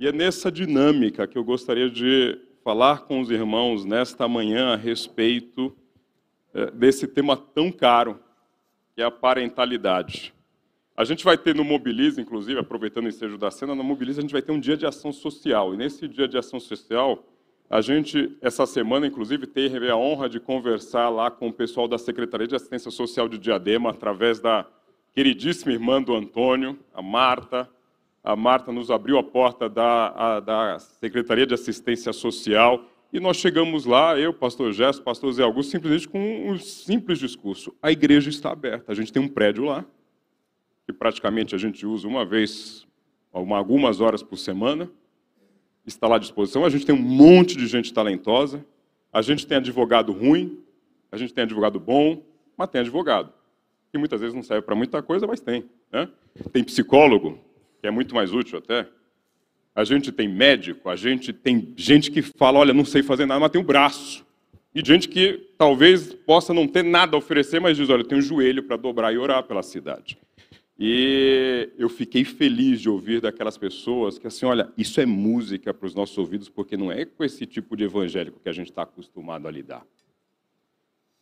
E é nessa dinâmica que eu gostaria de falar com os irmãos nesta manhã a respeito eh, desse tema tão caro, que é a parentalidade. A gente vai ter no Mobilize, inclusive, aproveitando o ensejo da cena, no Mobilize a gente vai ter um dia de ação social. E nesse dia de ação social, a gente, essa semana, inclusive, teve a honra de conversar lá com o pessoal da Secretaria de Assistência Social de Diadema, através da queridíssima irmã do Antônio, a Marta. A Marta nos abriu a porta da, a, da Secretaria de Assistência Social e nós chegamos lá, eu, pastor Gesto, pastor Zé Augusto, simplesmente com um simples discurso. A igreja está aberta, a gente tem um prédio lá, que praticamente a gente usa uma vez, algumas horas por semana, está lá à disposição. A gente tem um monte de gente talentosa, a gente tem advogado ruim, a gente tem advogado bom, mas tem advogado, que muitas vezes não serve para muita coisa, mas tem. Né? Tem psicólogo, que é muito mais útil até. A gente tem médico, a gente tem gente que fala, olha, não sei fazer nada, mas tem um braço. E gente que talvez possa não ter nada a oferecer, mas diz, olha, eu tenho um joelho para dobrar e orar pela cidade. E eu fiquei feliz de ouvir daquelas pessoas que, assim, olha, isso é música para os nossos ouvidos, porque não é com esse tipo de evangélico que a gente está acostumado a lidar.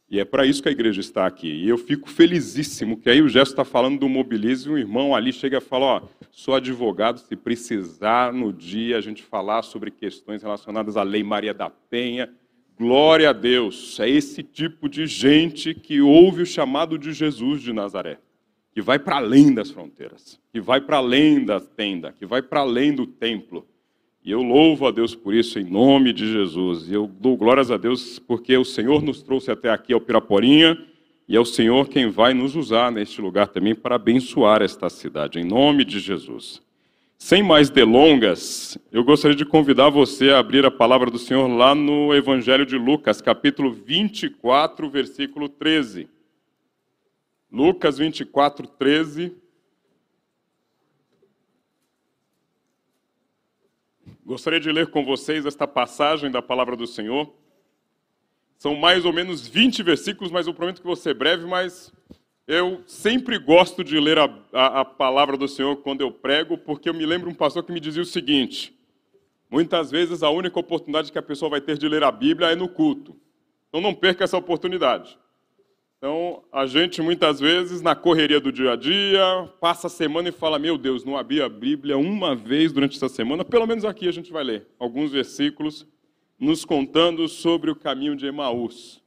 E é para isso que a igreja está aqui. E eu fico felizíssimo que aí o Gesto está falando do mobilismo e um irmão ali chega e fala: Ó, sou advogado, se precisar no dia a gente falar sobre questões relacionadas à Lei Maria da Penha. Glória a Deus. É esse tipo de gente que ouve o chamado de Jesus de Nazaré que vai para além das fronteiras, que vai para além da tenda, que vai para além do templo. E eu louvo a Deus por isso, em nome de Jesus. E eu dou glórias a Deus porque o Senhor nos trouxe até aqui ao Piraporinha e é o Senhor quem vai nos usar neste lugar também para abençoar esta cidade, em nome de Jesus. Sem mais delongas, eu gostaria de convidar você a abrir a palavra do Senhor lá no Evangelho de Lucas, capítulo 24, versículo 13. Lucas 24, 13. Gostaria de ler com vocês esta passagem da palavra do Senhor. São mais ou menos 20 versículos, mas eu prometo que vou ser breve, mas eu sempre gosto de ler a, a, a, palavra do Senhor quando eu prego, porque eu me lembro um pastor que me dizia o seguinte: muitas vezes a única oportunidade que a pessoa vai ter de ler a Bíblia é no culto. Então não perca essa oportunidade. Então, a gente muitas vezes, na correria do dia a dia, passa a semana e fala: Meu Deus, não abri a Bíblia uma vez durante essa semana. Pelo menos aqui a gente vai ler alguns versículos nos contando sobre o caminho de Emaús.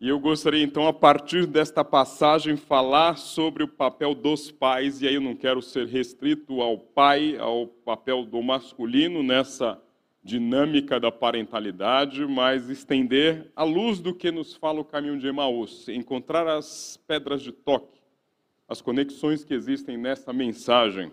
E eu gostaria então, a partir desta passagem, falar sobre o papel dos pais, e aí eu não quero ser restrito ao pai, ao papel do masculino nessa dinâmica da parentalidade, mas estender a luz do que nos fala o caminho de Emaús, encontrar as pedras de toque, as conexões que existem nessa mensagem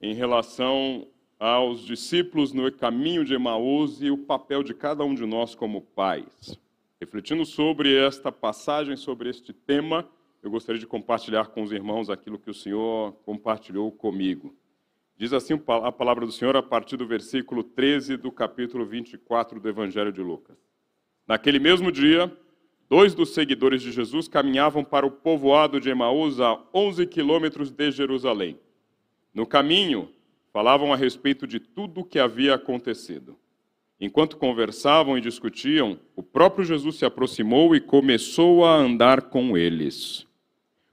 em relação aos discípulos no caminho de Emaús e o papel de cada um de nós como pais. Refletindo sobre esta passagem, sobre este tema, eu gostaria de compartilhar com os irmãos aquilo que o Senhor compartilhou comigo. Diz assim a palavra do Senhor a partir do versículo 13 do capítulo 24 do Evangelho de Lucas. Naquele mesmo dia, dois dos seguidores de Jesus caminhavam para o povoado de Emaús, a 11 quilômetros de Jerusalém. No caminho, falavam a respeito de tudo o que havia acontecido. Enquanto conversavam e discutiam, o próprio Jesus se aproximou e começou a andar com eles.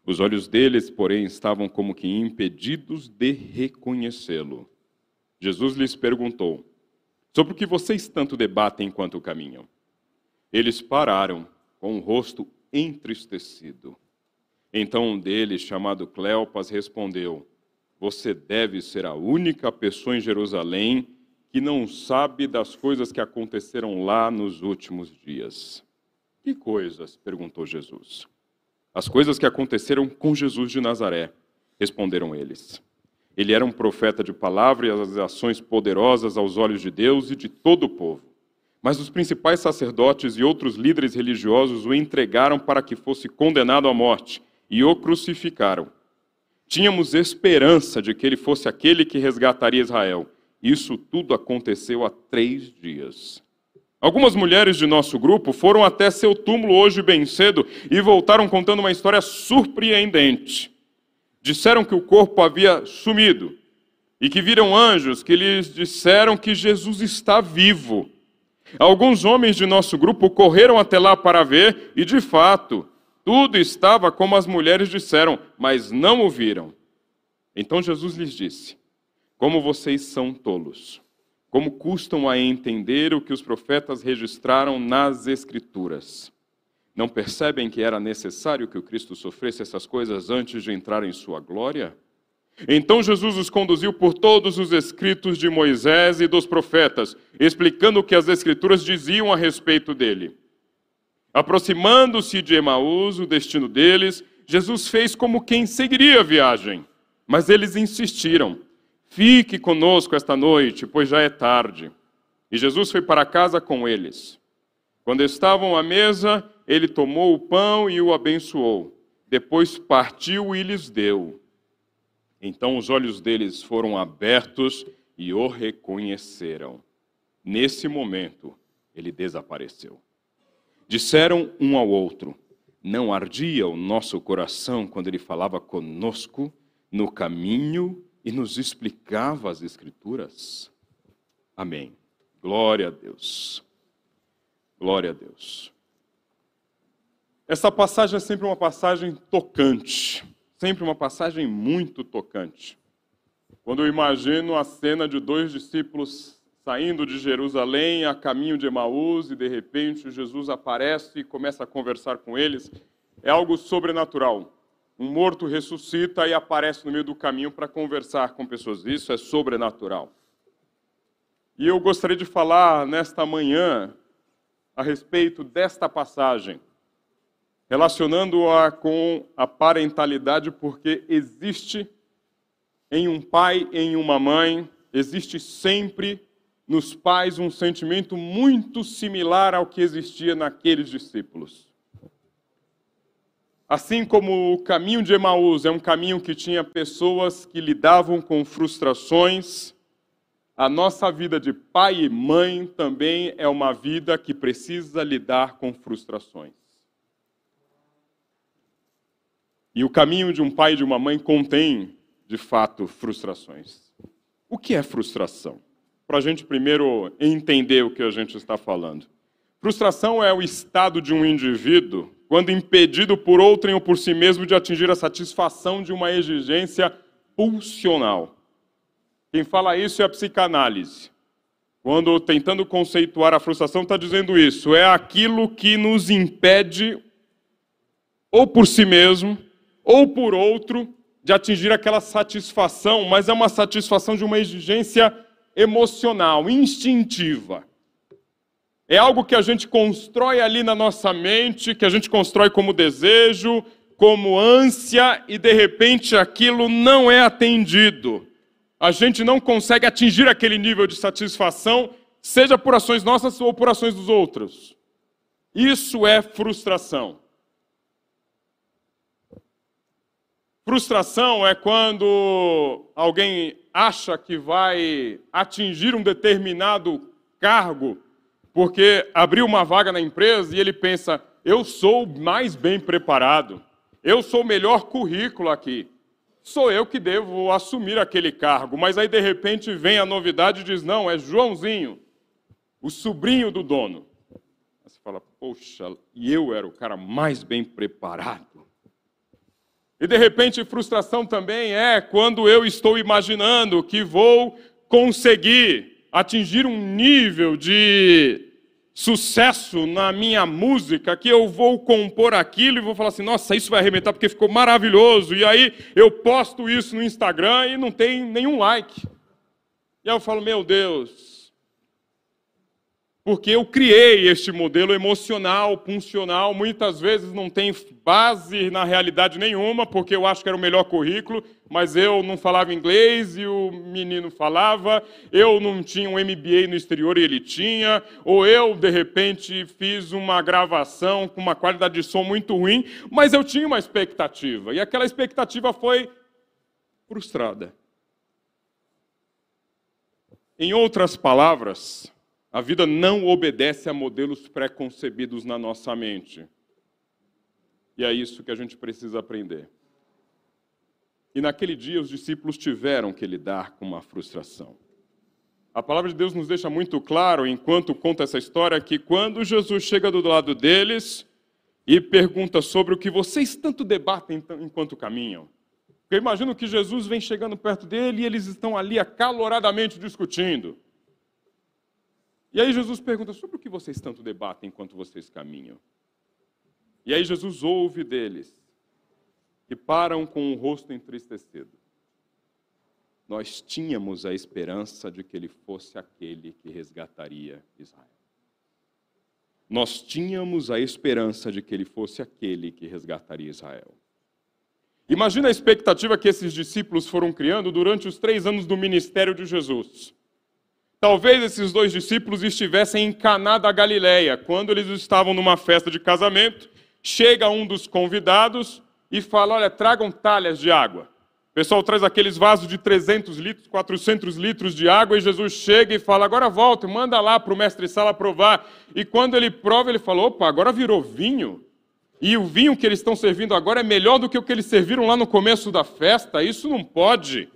Os olhos deles, porém, estavam como que impedidos de reconhecê-lo. Jesus lhes perguntou: Sobre o que vocês tanto debatem enquanto caminham? Eles pararam, com o rosto entristecido. Então um deles, chamado Cleopas, respondeu: Você deve ser a única pessoa em Jerusalém que não sabe das coisas que aconteceram lá nos últimos dias. Que coisas? perguntou Jesus. As coisas que aconteceram com Jesus de Nazaré, responderam eles. Ele era um profeta de palavra e as ações poderosas aos olhos de Deus e de todo o povo. Mas os principais sacerdotes e outros líderes religiosos o entregaram para que fosse condenado à morte e o crucificaram. Tínhamos esperança de que ele fosse aquele que resgataria Israel. Isso tudo aconteceu há três dias. Algumas mulheres de nosso grupo foram até seu túmulo hoje bem cedo e voltaram contando uma história surpreendente. Disseram que o corpo havia sumido, e que viram anjos que lhes disseram que Jesus está vivo. Alguns homens de nosso grupo correram até lá para ver, e de fato, tudo estava como as mulheres disseram, mas não o viram. Então Jesus lhes disse: Como vocês são tolos, como custam a entender o que os profetas registraram nas Escrituras. Não percebem que era necessário que o Cristo sofresse essas coisas antes de entrar em sua glória? Então Jesus os conduziu por todos os escritos de Moisés e dos profetas, explicando o que as Escrituras diziam a respeito dele. Aproximando-se de Emaús, o destino deles, Jesus fez como quem seguiria a viagem. Mas eles insistiram: Fique conosco esta noite, pois já é tarde. E Jesus foi para casa com eles. Quando estavam à mesa, ele tomou o pão e o abençoou. Depois partiu e lhes deu. Então os olhos deles foram abertos e o reconheceram. Nesse momento, ele desapareceu. Disseram um ao outro: Não ardia o nosso coração quando ele falava conosco no caminho e nos explicava as Escrituras? Amém. Glória a Deus. Glória a Deus. Essa passagem é sempre uma passagem tocante sempre uma passagem muito tocante. Quando eu imagino a cena de dois discípulos saindo de Jerusalém a caminho de Emaús e de repente Jesus aparece e começa a conversar com eles, é algo sobrenatural. Um morto ressuscita e aparece no meio do caminho para conversar com pessoas. Isso é sobrenatural. E eu gostaria de falar nesta manhã a respeito desta passagem relacionando-a com a parentalidade, porque existe em um pai, em uma mãe, existe sempre nos pais um sentimento muito similar ao que existia naqueles discípulos. Assim como o caminho de Emaús é um caminho que tinha pessoas que lidavam com frustrações, a nossa vida de pai e mãe também é uma vida que precisa lidar com frustrações. E o caminho de um pai e de uma mãe contém, de fato, frustrações. O que é frustração? Para a gente primeiro entender o que a gente está falando. Frustração é o estado de um indivíduo quando impedido por outrem ou por si mesmo de atingir a satisfação de uma exigência pulsional. Quem fala isso é a psicanálise. Quando tentando conceituar a frustração, está dizendo isso: é aquilo que nos impede, ou por si mesmo, ou por outro, de atingir aquela satisfação, mas é uma satisfação de uma exigência emocional, instintiva. É algo que a gente constrói ali na nossa mente, que a gente constrói como desejo, como ânsia, e de repente aquilo não é atendido. A gente não consegue atingir aquele nível de satisfação, seja por ações nossas ou por ações dos outros. Isso é frustração. Frustração é quando alguém acha que vai atingir um determinado cargo porque abriu uma vaga na empresa e ele pensa: eu sou mais bem preparado, eu sou o melhor currículo aqui, sou eu que devo assumir aquele cargo. Mas aí de repente vem a novidade e diz: não, é Joãozinho, o sobrinho do dono. Aí você fala: poxa, e eu era o cara mais bem preparado. E de repente, frustração também é quando eu estou imaginando que vou conseguir atingir um nível de sucesso na minha música, que eu vou compor aquilo e vou falar assim: nossa, isso vai arrebentar porque ficou maravilhoso. E aí eu posto isso no Instagram e não tem nenhum like. E aí eu falo: meu Deus, porque eu criei este modelo emocional, funcional, muitas vezes não tem base na realidade nenhuma, porque eu acho que era o melhor currículo, mas eu não falava inglês e o menino falava, eu não tinha um MBA no exterior e ele tinha, ou eu, de repente, fiz uma gravação com uma qualidade de som muito ruim, mas eu tinha uma expectativa, e aquela expectativa foi frustrada. Em outras palavras, a vida não obedece a modelos pré-concebidos na nossa mente. E é isso que a gente precisa aprender. E naquele dia os discípulos tiveram que lidar com uma frustração. A palavra de Deus nos deixa muito claro, enquanto conta essa história, que quando Jesus chega do lado deles e pergunta sobre o que vocês tanto debatem enquanto caminham, eu imagino que Jesus vem chegando perto dele e eles estão ali acaloradamente discutindo. E aí Jesus pergunta sobre o que vocês tanto debatem enquanto vocês caminham. E aí Jesus ouve deles e param com o rosto entristecido. Nós tínhamos a esperança de que ele fosse aquele que resgataria Israel. Nós tínhamos a esperança de que ele fosse aquele que resgataria Israel. Imagina a expectativa que esses discípulos foram criando durante os três anos do ministério de Jesus. Talvez esses dois discípulos estivessem em Caná da Galileia, quando eles estavam numa festa de casamento, chega um dos convidados e fala: Olha, tragam talhas de água. O pessoal traz aqueles vasos de 300 litros, 400 litros de água, e Jesus chega e fala: Agora volta, manda lá para o mestre Sala provar. E quando ele prova, ele fala: Opa, agora virou vinho. E o vinho que eles estão servindo agora é melhor do que o que eles serviram lá no começo da festa. Isso não pode.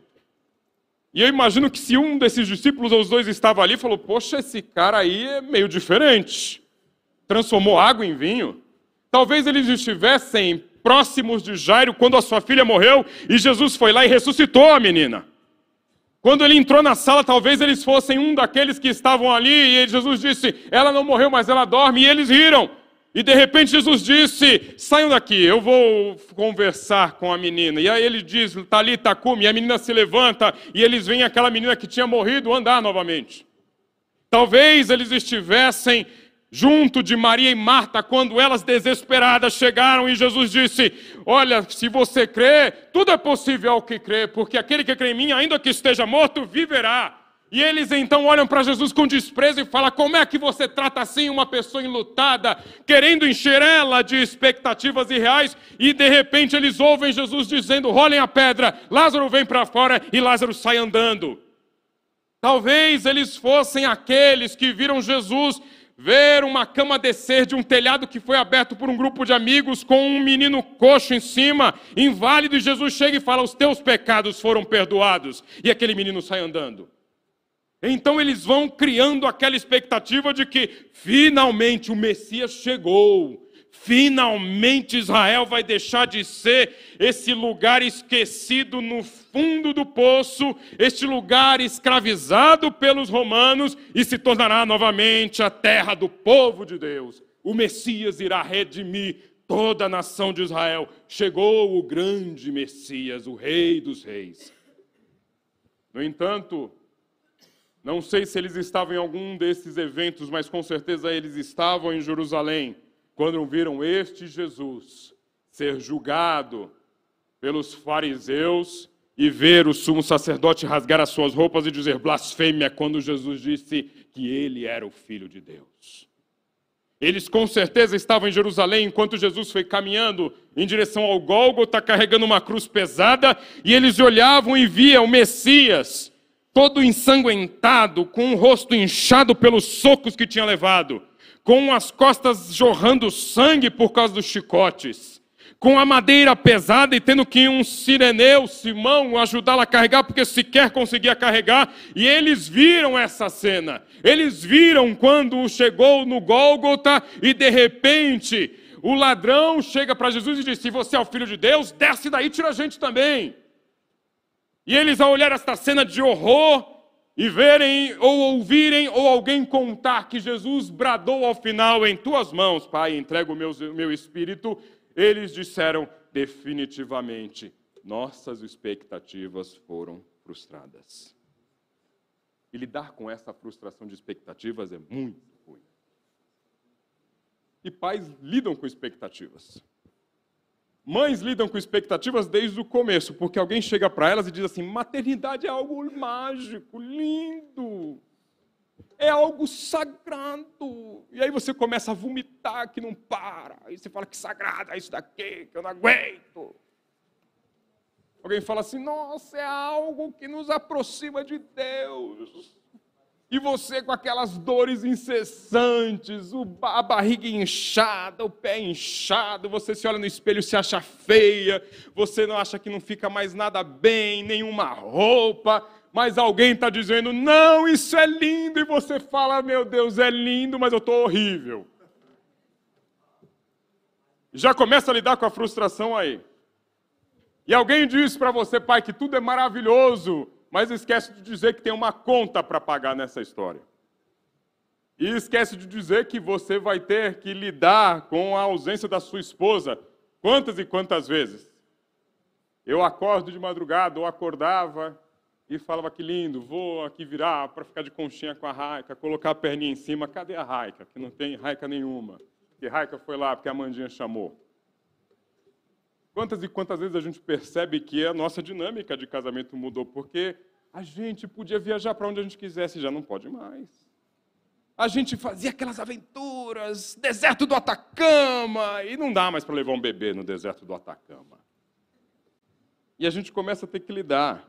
E eu imagino que se um desses discípulos ou os dois estava ali, falou: Poxa, esse cara aí é meio diferente. Transformou água em vinho. Talvez eles estivessem próximos de Jairo quando a sua filha morreu e Jesus foi lá e ressuscitou a menina. Quando ele entrou na sala, talvez eles fossem um daqueles que estavam ali e Jesus disse: Ela não morreu, mas ela dorme. E eles riram. E de repente Jesus disse: Saiam daqui, eu vou conversar com a menina. E aí ele diz: Talita, come. E a menina se levanta e eles veem aquela menina que tinha morrido andar novamente. Talvez eles estivessem junto de Maria e Marta quando elas desesperadas chegaram e Jesus disse: Olha, se você crê, tudo é possível ao que crê, porque aquele que crê em mim, ainda que esteja morto, viverá. E eles então olham para Jesus com desprezo e falam: Como é que você trata assim uma pessoa enlutada, querendo encher ela de expectativas irreais? E de repente eles ouvem Jesus dizendo: Rolem a pedra, Lázaro vem para fora e Lázaro sai andando. Talvez eles fossem aqueles que viram Jesus ver uma cama descer de um telhado que foi aberto por um grupo de amigos com um menino coxo em cima, inválido, e Jesus chega e fala: Os teus pecados foram perdoados. E aquele menino sai andando. Então eles vão criando aquela expectativa de que finalmente o Messias chegou. Finalmente Israel vai deixar de ser esse lugar esquecido no fundo do poço, este lugar escravizado pelos romanos e se tornará novamente a terra do povo de Deus. O Messias irá redimir toda a nação de Israel. Chegou o grande Messias, o Rei dos Reis. No entanto, não sei se eles estavam em algum desses eventos, mas com certeza eles estavam em Jerusalém quando viram este Jesus ser julgado pelos fariseus e ver o sumo sacerdote rasgar as suas roupas e dizer blasfêmia quando Jesus disse que ele era o filho de Deus. Eles com certeza estavam em Jerusalém enquanto Jesus foi caminhando em direção ao Gólgota carregando uma cruz pesada e eles olhavam e viam o Messias todo ensanguentado, com o rosto inchado pelos socos que tinha levado, com as costas jorrando sangue por causa dos chicotes, com a madeira pesada e tendo que um sireneu, Simão, ajudá-la a carregar, porque sequer conseguia carregar, e eles viram essa cena. Eles viram quando chegou no Gólgota e de repente o ladrão chega para Jesus e diz: Se você é o filho de Deus, desce daí, tira a gente também. E eles, ao olhar esta cena de horror, e verem ou ouvirem ou alguém contar que Jesus bradou ao final: Em tuas mãos, Pai, entrego o meu, meu espírito, eles disseram definitivamente: Nossas expectativas foram frustradas. E lidar com essa frustração de expectativas é muito ruim. E pais lidam com expectativas. Mães lidam com expectativas desde o começo, porque alguém chega para elas e diz assim: maternidade é algo mágico, lindo, é algo sagrado. E aí você começa a vomitar que não para. Aí você fala que sagrado é isso daqui, que eu não aguento. Alguém fala assim: nossa, é algo que nos aproxima de Deus. E você com aquelas dores incessantes, a barriga inchada, o pé inchado, você se olha no espelho e se acha feia, você não acha que não fica mais nada bem, nenhuma roupa, mas alguém está dizendo, não, isso é lindo, e você fala, meu Deus, é lindo, mas eu estou horrível. Já começa a lidar com a frustração aí. E alguém diz para você, pai, que tudo é maravilhoso, mas esquece de dizer que tem uma conta para pagar nessa história. E esquece de dizer que você vai ter que lidar com a ausência da sua esposa quantas e quantas vezes. Eu acordo de madrugada, ou acordava e falava que lindo, vou aqui virar para ficar de conchinha com a Raica, colocar a perninha em cima. Cadê a Raica? Que não tem Raica nenhuma. E Raica foi lá porque a Mandinha chamou. Quantas e quantas vezes a gente percebe que a nossa dinâmica de casamento mudou? Porque a gente podia viajar para onde a gente quisesse, já não pode mais. A gente fazia aquelas aventuras, deserto do Atacama, e não dá mais para levar um bebê no deserto do Atacama. E a gente começa a ter que lidar.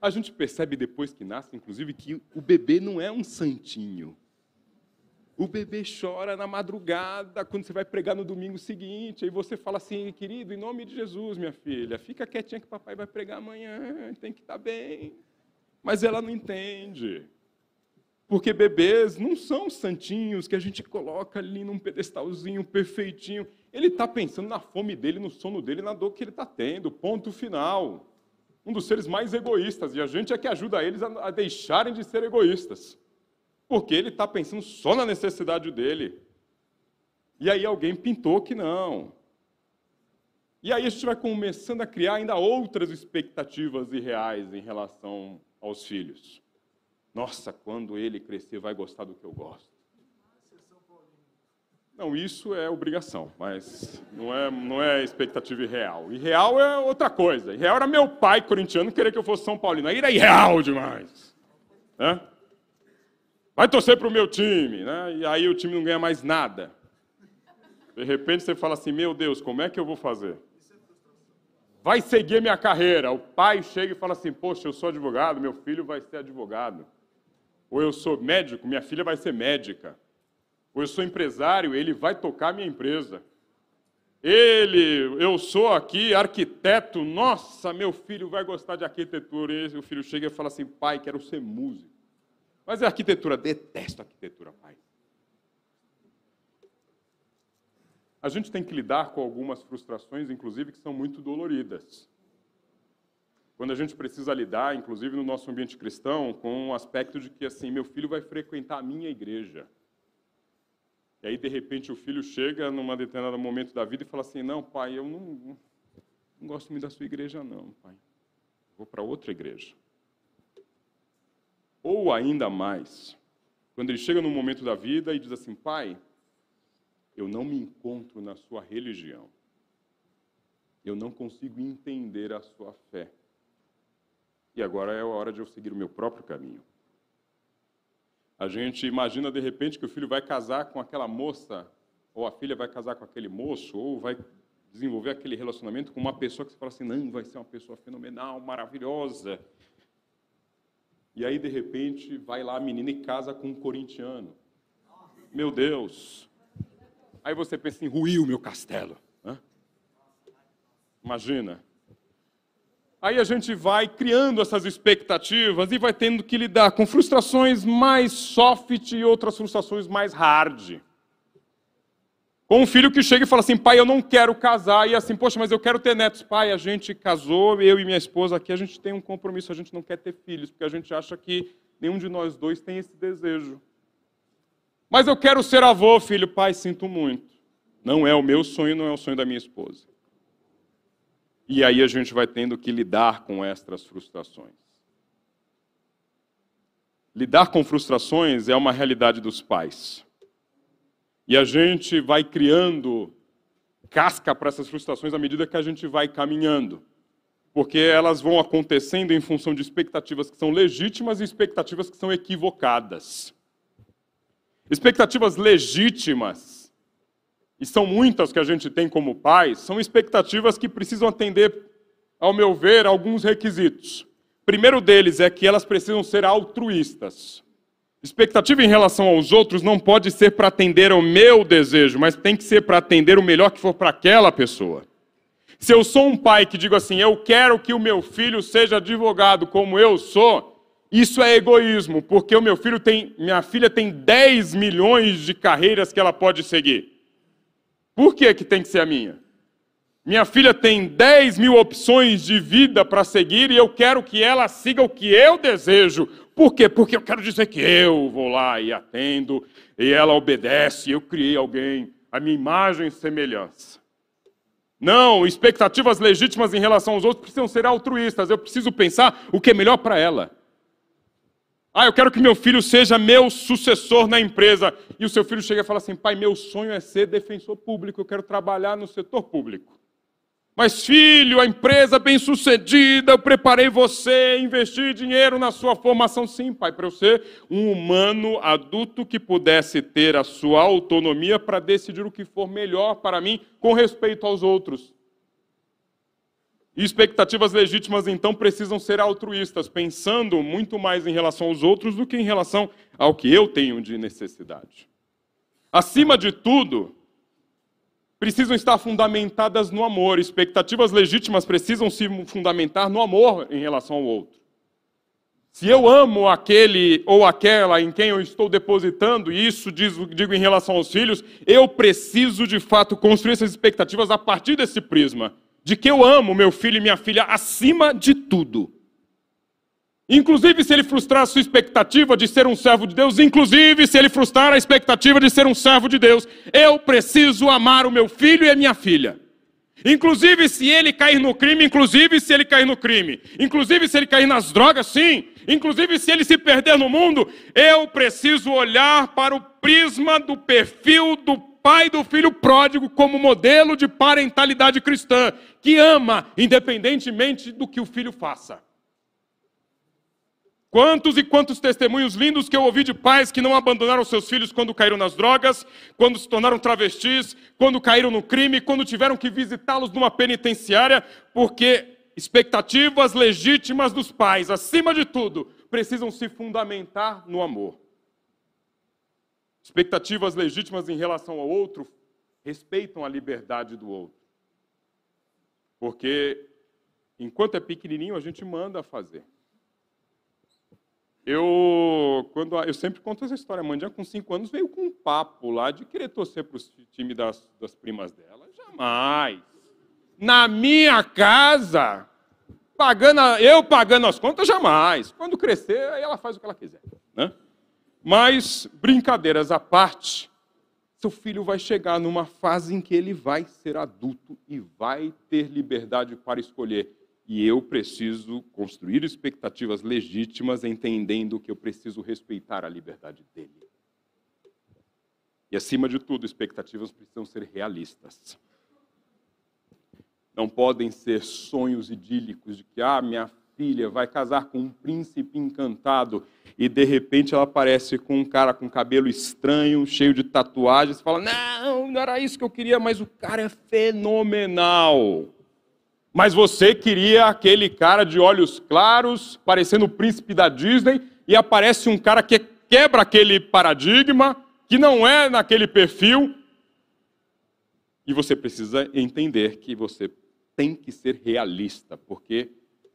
A gente percebe depois que nasce, inclusive, que o bebê não é um santinho. O bebê chora na madrugada, quando você vai pregar no domingo seguinte, aí você fala assim, querido, em nome de Jesus, minha filha, fica quietinha que papai vai pregar amanhã, tem que estar tá bem. Mas ela não entende. Porque bebês não são santinhos que a gente coloca ali num pedestalzinho perfeitinho. Ele está pensando na fome dele, no sono dele, na dor que ele está tendo. Ponto final. Um dos seres mais egoístas. E a gente é que ajuda eles a deixarem de ser egoístas porque ele está pensando só na necessidade dele. E aí alguém pintou que não. E aí a gente vai começando a criar ainda outras expectativas irreais em relação aos filhos. Nossa, quando ele crescer, vai gostar do que eu gosto. Não, isso é obrigação, mas não é, não é expectativa irreal. Irreal é outra coisa. Irreal era meu pai corintiano querer que eu fosse São Paulino. Aí era irreal demais. Né? Vai torcer para o meu time, né? E aí o time não ganha mais nada. De repente você fala assim: Meu Deus, como é que eu vou fazer? Vai seguir minha carreira. O pai chega e fala assim: Poxa, eu sou advogado, meu filho vai ser advogado. Ou eu sou médico, minha filha vai ser médica. Ou eu sou empresário, ele vai tocar minha empresa. Ele, eu sou aqui arquiteto, nossa, meu filho vai gostar de arquitetura. E o filho chega e fala assim: Pai, quero ser músico. Mas a arquitetura, detesto arquitetura, pai. A gente tem que lidar com algumas frustrações, inclusive, que são muito doloridas. Quando a gente precisa lidar, inclusive no nosso ambiente cristão, com o aspecto de que, assim, meu filho vai frequentar a minha igreja. E aí, de repente, o filho chega num determinado momento da vida e fala assim: Não, pai, eu não, não gosto muito da sua igreja, não, pai. Vou para outra igreja. Ou ainda mais, quando ele chega num momento da vida e diz assim: Pai, eu não me encontro na sua religião. Eu não consigo entender a sua fé. E agora é a hora de eu seguir o meu próprio caminho. A gente imagina de repente que o filho vai casar com aquela moça, ou a filha vai casar com aquele moço, ou vai desenvolver aquele relacionamento com uma pessoa que você fala assim: não, vai ser uma pessoa fenomenal, maravilhosa. E aí, de repente, vai lá a menina e casa com um corintiano. Meu Deus. Aí você pensa em ruir o meu castelo. Né? Imagina. Aí a gente vai criando essas expectativas e vai tendo que lidar com frustrações mais soft e outras frustrações mais hard. Com um filho que chega e fala assim, pai, eu não quero casar, e assim, poxa, mas eu quero ter netos. Pai, a gente casou, eu e minha esposa aqui, a gente tem um compromisso, a gente não quer ter filhos, porque a gente acha que nenhum de nós dois tem esse desejo. Mas eu quero ser avô, filho. Pai, sinto muito. Não é o meu sonho, não é o sonho da minha esposa. E aí a gente vai tendo que lidar com estas frustrações. Lidar com frustrações é uma realidade dos pais. E a gente vai criando casca para essas frustrações à medida que a gente vai caminhando. Porque elas vão acontecendo em função de expectativas que são legítimas e expectativas que são equivocadas. Expectativas legítimas, e são muitas que a gente tem como pais, são expectativas que precisam atender, ao meu ver, alguns requisitos. Primeiro deles é que elas precisam ser altruístas. Expectativa em relação aos outros não pode ser para atender ao meu desejo, mas tem que ser para atender o melhor que for para aquela pessoa. Se eu sou um pai que digo assim, eu quero que o meu filho seja advogado como eu sou, isso é egoísmo, porque o meu filho tem, minha filha tem 10 milhões de carreiras que ela pode seguir. Por que, que tem que ser a minha? Minha filha tem 10 mil opções de vida para seguir e eu quero que ela siga o que eu desejo. Por quê? Porque eu quero dizer que eu vou lá e atendo, e ela obedece, eu criei alguém, a minha imagem e semelhança. Não, expectativas legítimas em relação aos outros precisam ser altruístas. Eu preciso pensar o que é melhor para ela. Ah, eu quero que meu filho seja meu sucessor na empresa. E o seu filho chega e fala assim: pai, meu sonho é ser defensor público, eu quero trabalhar no setor público. Mas, filho, a empresa bem sucedida, eu preparei você, investi dinheiro na sua formação. Sim, pai, para eu ser um humano adulto que pudesse ter a sua autonomia para decidir o que for melhor para mim com respeito aos outros. E expectativas legítimas, então, precisam ser altruístas, pensando muito mais em relação aos outros do que em relação ao que eu tenho de necessidade. Acima de tudo, precisam estar fundamentadas no amor. Expectativas legítimas precisam se fundamentar no amor em relação ao outro. Se eu amo aquele ou aquela em quem eu estou depositando, e isso digo em relação aos filhos, eu preciso de fato construir essas expectativas a partir desse prisma, de que eu amo meu filho e minha filha acima de tudo. Inclusive, se ele frustrar a sua expectativa de ser um servo de Deus, inclusive se ele frustrar a expectativa de ser um servo de Deus, eu preciso amar o meu filho e a minha filha. Inclusive, se ele cair no crime, inclusive se ele cair no crime, inclusive se ele cair nas drogas, sim, inclusive se ele se perder no mundo, eu preciso olhar para o prisma do perfil do pai do filho pródigo como modelo de parentalidade cristã, que ama independentemente do que o filho faça. Quantos e quantos testemunhos lindos que eu ouvi de pais que não abandonaram seus filhos quando caíram nas drogas, quando se tornaram travestis, quando caíram no crime, quando tiveram que visitá-los numa penitenciária, porque expectativas legítimas dos pais, acima de tudo, precisam se fundamentar no amor. Expectativas legítimas em relação ao outro respeitam a liberdade do outro. Porque enquanto é pequenininho, a gente manda fazer. Eu, quando, eu sempre conto essa história. A Mandinha, com cinco anos, veio com um papo lá de querer torcer para o time das, das primas dela. Jamais. Na minha casa, pagando, eu pagando as contas, jamais. Quando crescer, aí ela faz o que ela quiser. Né? Mas, brincadeiras à parte, seu filho vai chegar numa fase em que ele vai ser adulto e vai ter liberdade para escolher e eu preciso construir expectativas legítimas, entendendo que eu preciso respeitar a liberdade dele. E acima de tudo, expectativas precisam ser realistas. Não podem ser sonhos idílicos de que, ah, minha filha vai casar com um príncipe encantado e de repente ela aparece com um cara com cabelo estranho, cheio de tatuagens, e fala: Não, não era isso que eu queria, mas o cara é fenomenal. Mas você queria aquele cara de olhos claros, parecendo o príncipe da Disney, e aparece um cara que quebra aquele paradigma, que não é naquele perfil. E você precisa entender que você tem que ser realista, porque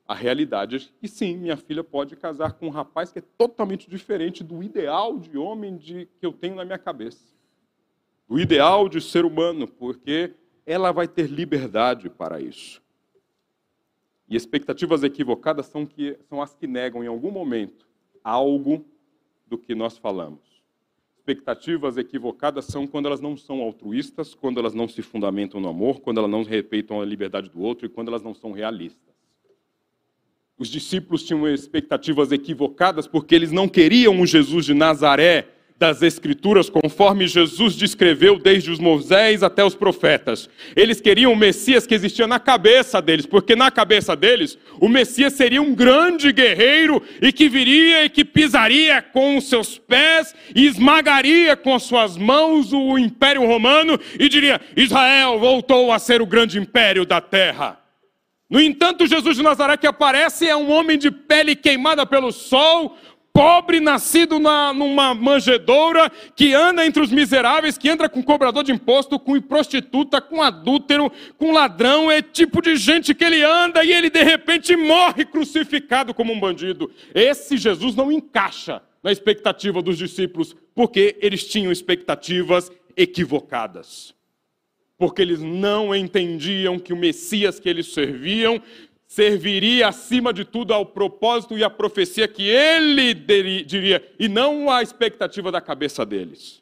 a realidade é que sim, minha filha pode casar com um rapaz que é totalmente diferente do ideal de homem de, que eu tenho na minha cabeça. O ideal de ser humano, porque ela vai ter liberdade para isso. E expectativas equivocadas são, que, são as que negam em algum momento algo do que nós falamos. Expectativas equivocadas são quando elas não são altruístas, quando elas não se fundamentam no amor, quando elas não respeitam a liberdade do outro e quando elas não são realistas. Os discípulos tinham expectativas equivocadas porque eles não queriam um Jesus de Nazaré das Escrituras, conforme Jesus descreveu desde os Moisés até os profetas. Eles queriam o Messias que existia na cabeça deles, porque na cabeça deles o Messias seria um grande guerreiro e que viria e que pisaria com os seus pés e esmagaria com as suas mãos o Império Romano e diria: Israel voltou a ser o grande império da terra. No entanto, Jesus de Nazaré que aparece é um homem de pele queimada pelo sol, pobre nascido na, numa manjedoura, que anda entre os miseráveis, que entra com cobrador de imposto, com prostituta, com adúltero, com ladrão, é tipo de gente que ele anda e ele de repente morre crucificado como um bandido. Esse Jesus não encaixa na expectativa dos discípulos, porque eles tinham expectativas equivocadas. Porque eles não entendiam que o Messias que eles serviam serviria acima de tudo ao propósito e à profecia que ele diria, e não à expectativa da cabeça deles.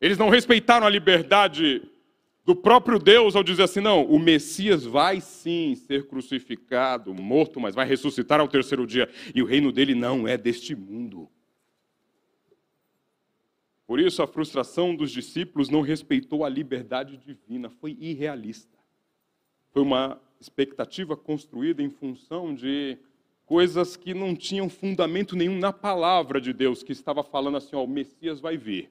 Eles não respeitaram a liberdade do próprio Deus ao dizer assim: não, o Messias vai sim ser crucificado, morto, mas vai ressuscitar ao terceiro dia, e o reino dele não é deste mundo. Por isso, a frustração dos discípulos não respeitou a liberdade divina, foi irrealista. Foi uma expectativa construída em função de coisas que não tinham fundamento nenhum na palavra de Deus, que estava falando assim: ó, o Messias vai vir.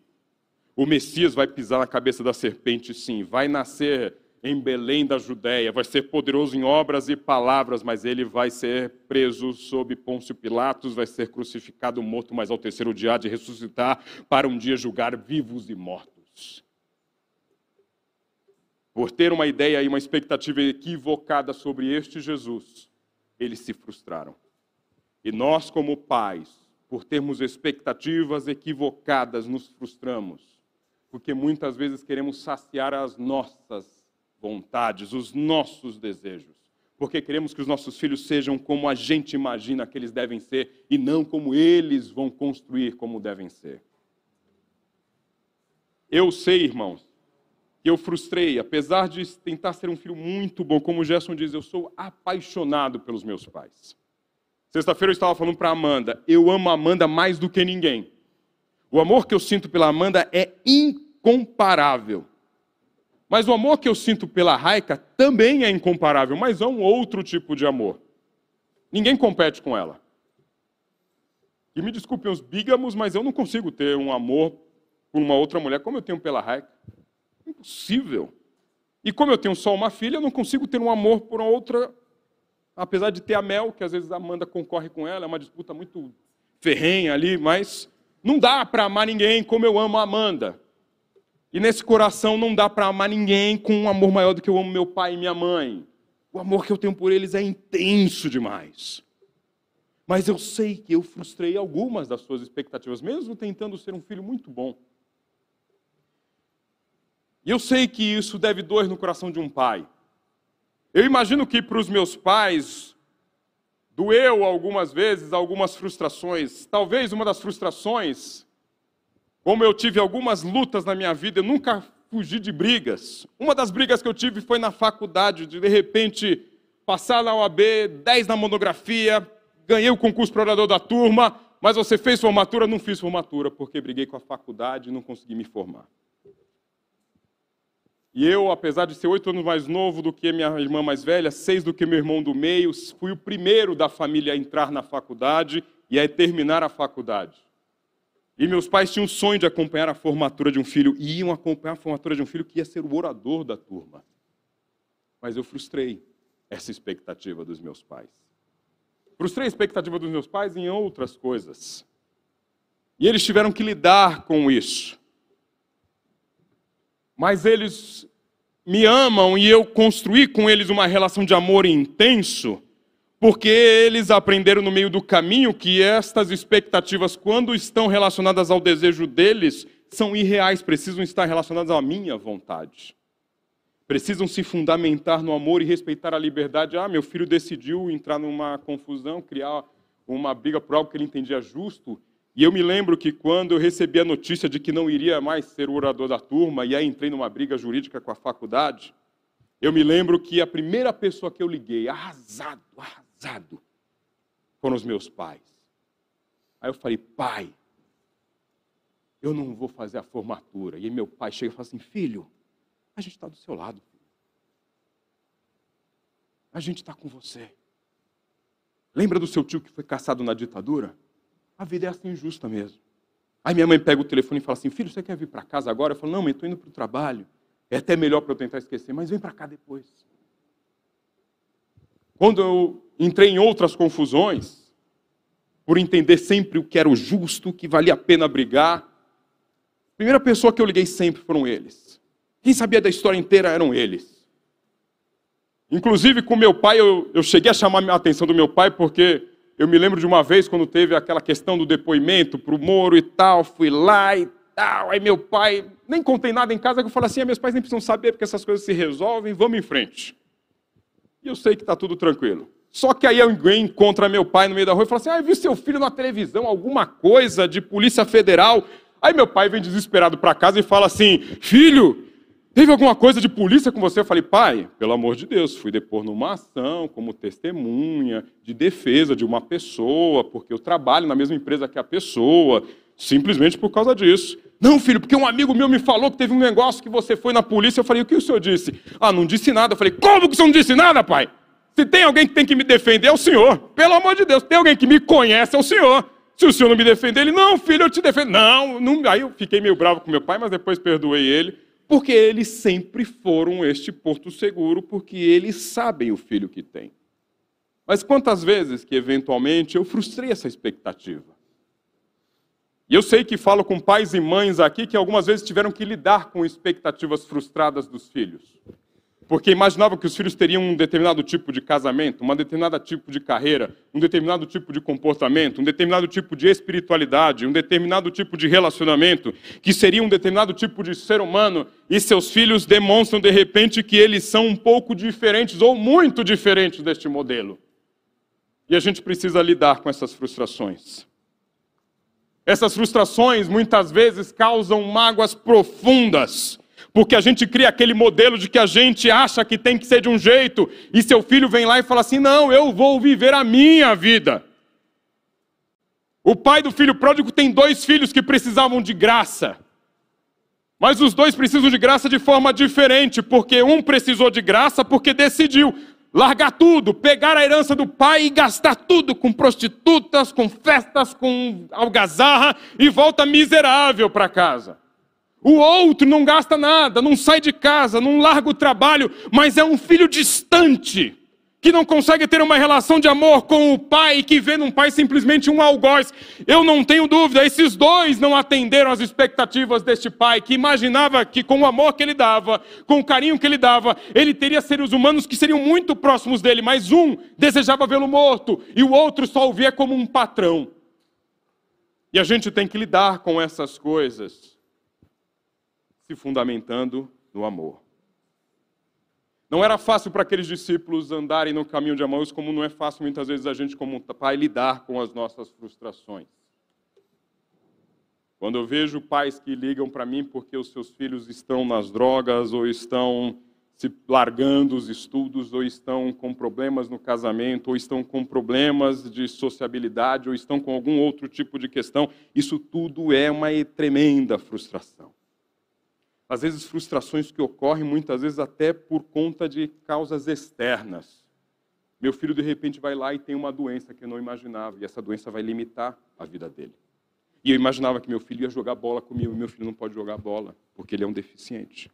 O Messias vai pisar na cabeça da serpente, sim. Vai nascer em Belém da Judéia, vai ser poderoso em obras e palavras, mas ele vai ser preso sob Pôncio Pilatos, vai ser crucificado, morto, mas ao terceiro dia há de ressuscitar para um dia julgar vivos e mortos por ter uma ideia e uma expectativa equivocada sobre este Jesus, eles se frustraram. E nós, como pais, por termos expectativas equivocadas, nos frustramos, porque muitas vezes queremos saciar as nossas vontades, os nossos desejos, porque queremos que os nossos filhos sejam como a gente imagina que eles devem ser e não como eles vão construir como devem ser. Eu sei, irmãos, eu frustrei, apesar de tentar ser um filho muito bom, como o Gerson diz, eu sou apaixonado pelos meus pais. Sexta-feira eu estava falando para Amanda, eu amo a Amanda mais do que ninguém. O amor que eu sinto pela Amanda é incomparável. Mas o amor que eu sinto pela Raika também é incomparável, mas é um outro tipo de amor. Ninguém compete com ela. E me desculpem os bígamos, mas eu não consigo ter um amor por uma outra mulher como eu tenho pela Raika. Impossível. E como eu tenho só uma filha, eu não consigo ter um amor por outra, apesar de ter a Mel, que às vezes a Amanda concorre com ela, é uma disputa muito ferrenha ali, mas não dá para amar ninguém como eu amo a Amanda. E nesse coração não dá para amar ninguém com um amor maior do que eu amo meu pai e minha mãe. O amor que eu tenho por eles é intenso demais. Mas eu sei que eu frustrei algumas das suas expectativas, mesmo tentando ser um filho muito bom. E eu sei que isso deve doer no coração de um pai. Eu imagino que para os meus pais doeu algumas vezes algumas frustrações. Talvez uma das frustrações, como eu tive algumas lutas na minha vida, eu nunca fugi de brigas. Uma das brigas que eu tive foi na faculdade, de de repente passar na OAB, 10 na monografia, ganhei o concurso para orador da turma, mas você fez formatura? Não fiz formatura, porque briguei com a faculdade e não consegui me formar. E eu, apesar de ser oito anos mais novo do que minha irmã mais velha, seis do que meu irmão do meio, fui o primeiro da família a entrar na faculdade e a terminar a faculdade. E meus pais tinham o sonho de acompanhar a formatura de um filho, e iam acompanhar a formatura de um filho que ia ser o orador da turma. Mas eu frustrei essa expectativa dos meus pais. Frustrei a expectativa dos meus pais em outras coisas. E eles tiveram que lidar com isso mas eles me amam e eu construí com eles uma relação de amor intenso, porque eles aprenderam no meio do caminho que estas expectativas, quando estão relacionadas ao desejo deles, são irreais, precisam estar relacionadas à minha vontade. Precisam se fundamentar no amor e respeitar a liberdade. Ah, meu filho decidiu entrar numa confusão, criar uma briga por algo que ele entendia justo, e eu me lembro que quando eu recebi a notícia de que não iria mais ser o orador da turma, e aí entrei numa briga jurídica com a faculdade, eu me lembro que a primeira pessoa que eu liguei, arrasado, arrasado, foram os meus pais. Aí eu falei, pai, eu não vou fazer a formatura. E meu pai chega e fala assim, filho, a gente está do seu lado. A gente está com você. Lembra do seu tio que foi caçado na ditadura? A vida é assim injusta mesmo. Aí minha mãe pega o telefone e fala assim: Filho, você quer vir para casa agora? Eu falo: Não, mãe, estou indo para o trabalho. É até melhor para eu tentar esquecer, mas vem para cá depois. Quando eu entrei em outras confusões, por entender sempre o que era o justo, que valia a pena brigar. A primeira pessoa que eu liguei sempre foram eles. Quem sabia da história inteira eram eles. Inclusive, com meu pai, eu, eu cheguei a chamar a atenção do meu pai, porque eu me lembro de uma vez, quando teve aquela questão do depoimento para o Moro e tal, fui lá e tal. Aí meu pai, nem contei nada em casa, que eu falei assim: ah, meus pais nem precisam saber, porque essas coisas se resolvem, vamos em frente. E eu sei que está tudo tranquilo. Só que aí alguém encontra meu pai no meio da rua e fala assim: ah, eu vi seu filho na televisão, alguma coisa de Polícia Federal. Aí meu pai vem desesperado para casa e fala assim: filho, Teve alguma coisa de polícia com você? Eu falei, pai, pelo amor de Deus, fui depor numa ação como testemunha de defesa de uma pessoa, porque eu trabalho na mesma empresa que a pessoa, simplesmente por causa disso. Não, filho, porque um amigo meu me falou que teve um negócio que você foi na polícia. Eu falei, o que o senhor disse? Ah, não disse nada. Eu falei, como que você não disse nada, pai? Se tem alguém que tem que me defender, é o senhor. Pelo amor de Deus, tem alguém que me conhece, é o senhor. Se o senhor não me defender, ele, não, filho, eu te defendo. Não, não. Aí eu fiquei meio bravo com meu pai, mas depois perdoei ele porque eles sempre foram este porto seguro, porque eles sabem o filho que tem. Mas quantas vezes que, eventualmente, eu frustrei essa expectativa? E eu sei que falo com pais e mães aqui que algumas vezes tiveram que lidar com expectativas frustradas dos filhos porque imaginava que os filhos teriam um determinado tipo de casamento, um determinado tipo de carreira, um determinado tipo de comportamento, um determinado tipo de espiritualidade, um determinado tipo de relacionamento, que seria um determinado tipo de ser humano, e seus filhos demonstram de repente que eles são um pouco diferentes ou muito diferentes deste modelo. E a gente precisa lidar com essas frustrações. Essas frustrações muitas vezes causam mágoas profundas porque a gente cria aquele modelo de que a gente acha que tem que ser de um jeito, e seu filho vem lá e fala assim: não, eu vou viver a minha vida. O pai do filho pródigo tem dois filhos que precisavam de graça. Mas os dois precisam de graça de forma diferente, porque um precisou de graça porque decidiu largar tudo, pegar a herança do pai e gastar tudo com prostitutas, com festas, com algazarra e volta miserável para casa. O outro não gasta nada, não sai de casa, não larga o trabalho, mas é um filho distante, que não consegue ter uma relação de amor com o pai, que vê num pai simplesmente um algoz. Eu não tenho dúvida, esses dois não atenderam às expectativas deste pai, que imaginava que com o amor que ele dava, com o carinho que ele dava, ele teria seres humanos que seriam muito próximos dele, mas um desejava vê-lo morto e o outro só o via como um patrão. E a gente tem que lidar com essas coisas se fundamentando no amor. Não era fácil para aqueles discípulos andarem no caminho de Amaús, como não é fácil muitas vezes a gente, como pai, lidar com as nossas frustrações. Quando eu vejo pais que ligam para mim porque os seus filhos estão nas drogas, ou estão se largando os estudos, ou estão com problemas no casamento, ou estão com problemas de sociabilidade, ou estão com algum outro tipo de questão, isso tudo é uma tremenda frustração às vezes frustrações que ocorrem muitas vezes até por conta de causas externas. Meu filho de repente vai lá e tem uma doença que eu não imaginava, e essa doença vai limitar a vida dele. E eu imaginava que meu filho ia jogar bola comigo, e meu filho não pode jogar bola, porque ele é um deficiente.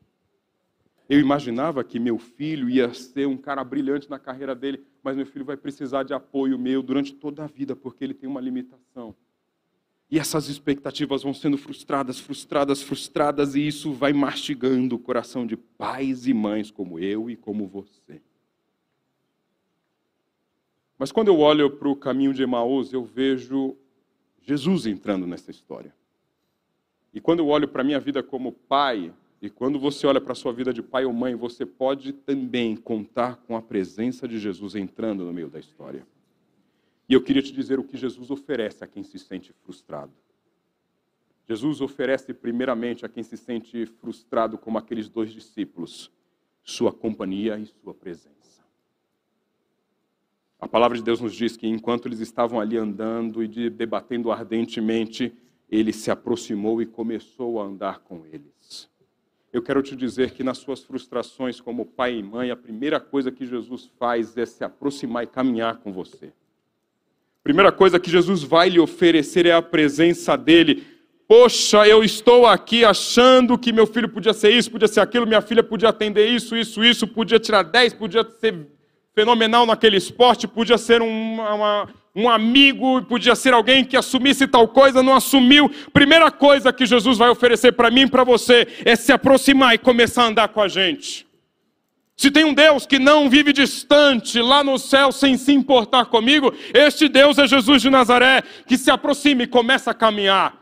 Eu imaginava que meu filho ia ser um cara brilhante na carreira dele, mas meu filho vai precisar de apoio meu durante toda a vida, porque ele tem uma limitação. E essas expectativas vão sendo frustradas, frustradas, frustradas, e isso vai mastigando o coração de pais e mães como eu e como você. Mas quando eu olho para o caminho de Emaús, eu vejo Jesus entrando nessa história. E quando eu olho para a minha vida como pai, e quando você olha para a sua vida de pai ou mãe, você pode também contar com a presença de Jesus entrando no meio da história. E eu queria te dizer o que Jesus oferece a quem se sente frustrado. Jesus oferece primeiramente a quem se sente frustrado, como aqueles dois discípulos, sua companhia e sua presença. A palavra de Deus nos diz que enquanto eles estavam ali andando e debatendo ardentemente, ele se aproximou e começou a andar com eles. Eu quero te dizer que nas suas frustrações como pai e mãe, a primeira coisa que Jesus faz é se aproximar e caminhar com você. Primeira coisa que Jesus vai lhe oferecer é a presença dele. Poxa, eu estou aqui achando que meu filho podia ser isso, podia ser aquilo, minha filha podia atender isso, isso, isso, podia tirar 10, podia ser fenomenal naquele esporte, podia ser uma, uma um amigo, podia ser alguém que assumisse tal coisa, não assumiu. Primeira coisa que Jesus vai oferecer para mim e para você é se aproximar e começar a andar com a gente. Se tem um Deus que não vive distante lá no céu sem se importar comigo, este Deus é Jesus de Nazaré, que se aproxima e começa a caminhar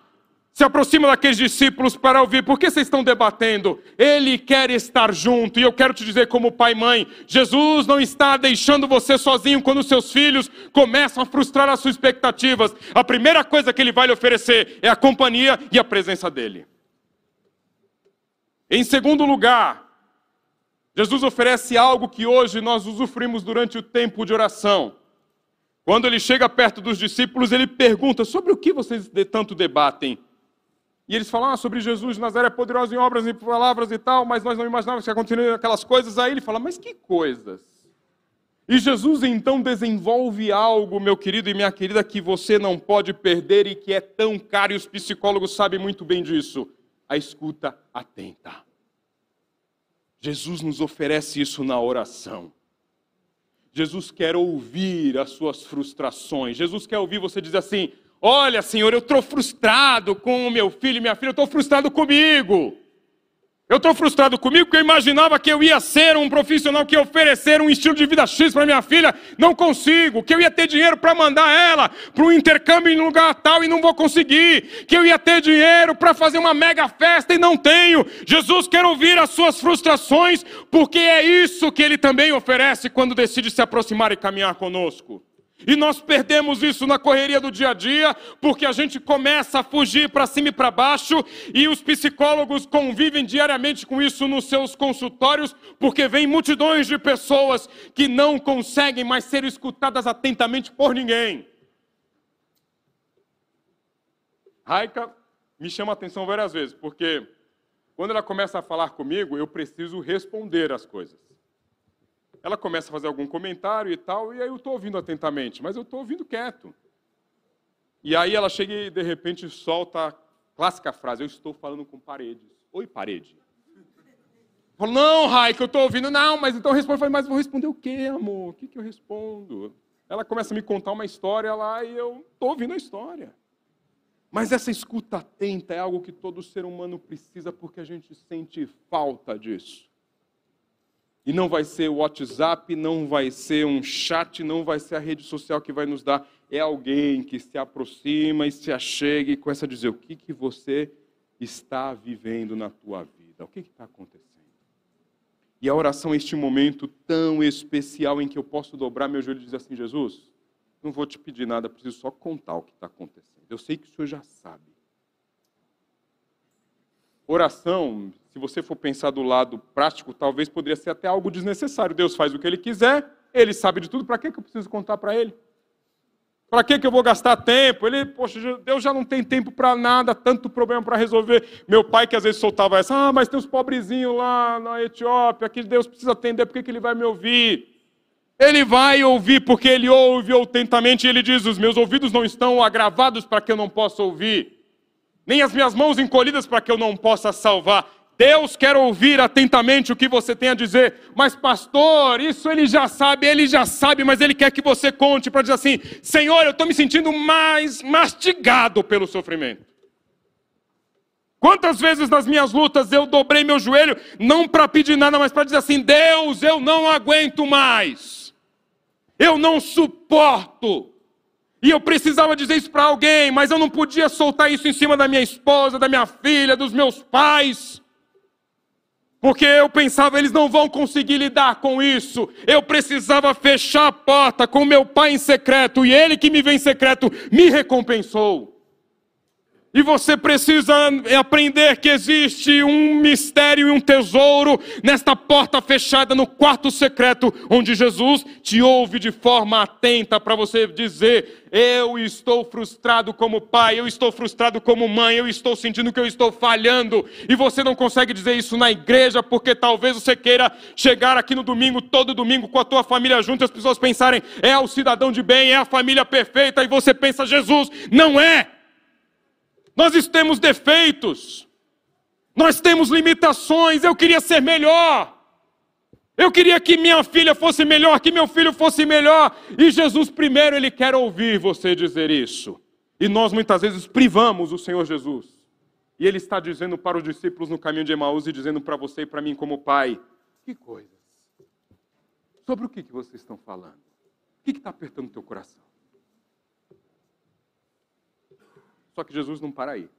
se aproxima daqueles discípulos para ouvir, por que vocês estão debatendo? Ele quer estar junto, e eu quero te dizer, como pai e mãe, Jesus não está deixando você sozinho quando seus filhos começam a frustrar as suas expectativas. A primeira coisa que ele vai lhe oferecer é a companhia e a presença dele. Em segundo lugar, Jesus oferece algo que hoje nós usufruímos durante o tempo de oração. Quando ele chega perto dos discípulos, ele pergunta: sobre o que vocês tanto debatem? E eles falam ah, sobre Jesus de Nazaré, poderoso em obras e palavras e tal, mas nós não imaginávamos que aconteceriam aquelas coisas. Aí ele fala, mas que coisas? E Jesus então desenvolve algo, meu querido e minha querida, que você não pode perder e que é tão caro, e os psicólogos sabem muito bem disso: a escuta atenta. Jesus nos oferece isso na oração. Jesus quer ouvir as suas frustrações. Jesus quer ouvir você dizer assim: Olha, Senhor, eu estou frustrado com o meu filho e minha filha, eu estou frustrado comigo. Eu estou frustrado comigo porque eu imaginava que eu ia ser um profissional que ia oferecer um estilo de vida X para minha filha. Não consigo. Que eu ia ter dinheiro para mandar ela para um intercâmbio em lugar tal e não vou conseguir. Que eu ia ter dinheiro para fazer uma mega festa e não tenho. Jesus quer ouvir as suas frustrações porque é isso que ele também oferece quando decide se aproximar e caminhar conosco. E nós perdemos isso na correria do dia a dia, porque a gente começa a fugir para cima e para baixo, e os psicólogos convivem diariamente com isso nos seus consultórios, porque vem multidões de pessoas que não conseguem mais ser escutadas atentamente por ninguém. Raika me chama a atenção várias vezes, porque quando ela começa a falar comigo, eu preciso responder as coisas ela começa a fazer algum comentário e tal, e aí eu estou ouvindo atentamente, mas eu estou ouvindo quieto. E aí ela chega e de repente solta a clássica frase: Eu estou falando com paredes. Oi, parede. Falo, não, Rai, que eu estou ouvindo. Não, mas então. Eu falo, mas vou responder o quê, amor? O que, que eu respondo? Ela começa a me contar uma história lá e eu estou ouvindo a história. Mas essa escuta atenta é algo que todo ser humano precisa porque a gente sente falta disso. E não vai ser o WhatsApp, não vai ser um chat, não vai ser a rede social que vai nos dar. É alguém que se aproxima e se achega e começa a dizer o que, que você está vivendo na tua vida, o que está acontecendo. E a oração é este momento tão especial em que eu posso dobrar meu joelho e dizer assim: Jesus, não vou te pedir nada, preciso só contar o que está acontecendo. Eu sei que o Senhor já sabe. Oração, se você for pensar do lado prático, talvez poderia ser até algo desnecessário. Deus faz o que Ele quiser, Ele sabe de tudo, para que, eu preciso contar para Ele? Para que, que eu vou gastar tempo? Ele, poxa, Deus já não tem tempo para nada, tanto problema para resolver. Meu pai, que às vezes soltava essa, ah, mas tem os pobrezinhos lá na Etiópia, que Deus precisa atender, por que, que Ele vai me ouvir? Ele vai ouvir porque Ele ouve atentamente e Ele diz: Os meus ouvidos não estão agravados para que eu não possa ouvir nem as minhas mãos encolhidas para que eu não possa salvar. Deus quer ouvir atentamente o que você tem a dizer, mas pastor, isso ele já sabe, ele já sabe, mas ele quer que você conte para dizer assim: Senhor, eu estou me sentindo mais mastigado pelo sofrimento. Quantas vezes nas minhas lutas eu dobrei meu joelho, não para pedir nada, mas para dizer assim: Deus, eu não aguento mais, eu não suporto. E eu precisava dizer isso para alguém, mas eu não podia soltar isso em cima da minha esposa, da minha filha, dos meus pais. Porque eu pensava, eles não vão conseguir lidar com isso. Eu precisava fechar a porta com meu pai em secreto, e ele que me vem em secreto me recompensou. E você precisa aprender que existe um mistério e um tesouro nesta porta fechada no quarto secreto, onde Jesus te ouve de forma atenta para você dizer: Eu estou frustrado como pai, eu estou frustrado como mãe, eu estou sentindo que eu estou falhando. E você não consegue dizer isso na igreja, porque talvez você queira chegar aqui no domingo, todo domingo, com a tua família junto, e as pessoas pensarem: É o cidadão de bem, é a família perfeita, e você pensa: Jesus, não é. Nós temos defeitos, nós temos limitações. Eu queria ser melhor, Eu queria que minha filha fosse melhor, que meu filho fosse melhor. E Jesus, primeiro, ele quer ouvir você dizer isso. E nós muitas vezes privamos o Senhor Jesus. E ele está dizendo para os discípulos no caminho de Emaús e dizendo para você e para mim, como pai: Que coisas? Sobre o que, que vocês estão falando? O que está apertando o teu coração? Só que Jesus não para aí.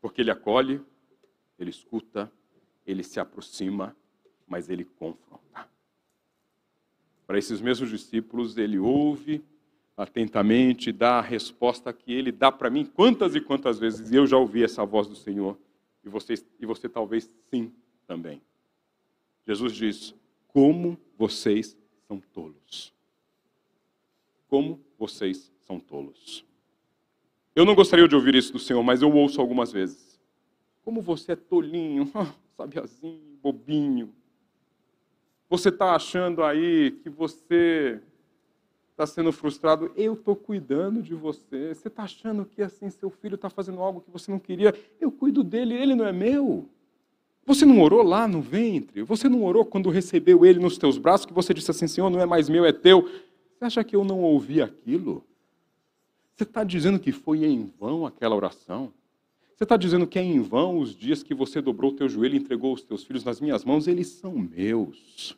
Porque ele acolhe, ele escuta, ele se aproxima, mas ele confronta. Para esses mesmos discípulos, ele ouve atentamente, dá a resposta que ele dá para mim quantas e quantas vezes eu já ouvi essa voz do Senhor, e você, e você talvez sim também. Jesus diz: Como vocês são tolos. Como vocês são tolos. Eu não gostaria de ouvir isso do Senhor, mas eu ouço algumas vezes. Como você é tolinho, sabiazinho, bobinho. Você está achando aí que você está sendo frustrado, eu estou cuidando de você. Você está achando que assim seu filho está fazendo algo que você não queria, eu cuido dele, ele não é meu. Você não orou lá no ventre? Você não orou quando recebeu ele nos teus braços, que você disse assim, Senhor, não é mais meu, é teu. Você acha que eu não ouvi aquilo? Você está dizendo que foi em vão aquela oração? Você está dizendo que é em vão os dias que você dobrou o teu joelho e entregou os teus filhos nas minhas mãos? Eles são meus.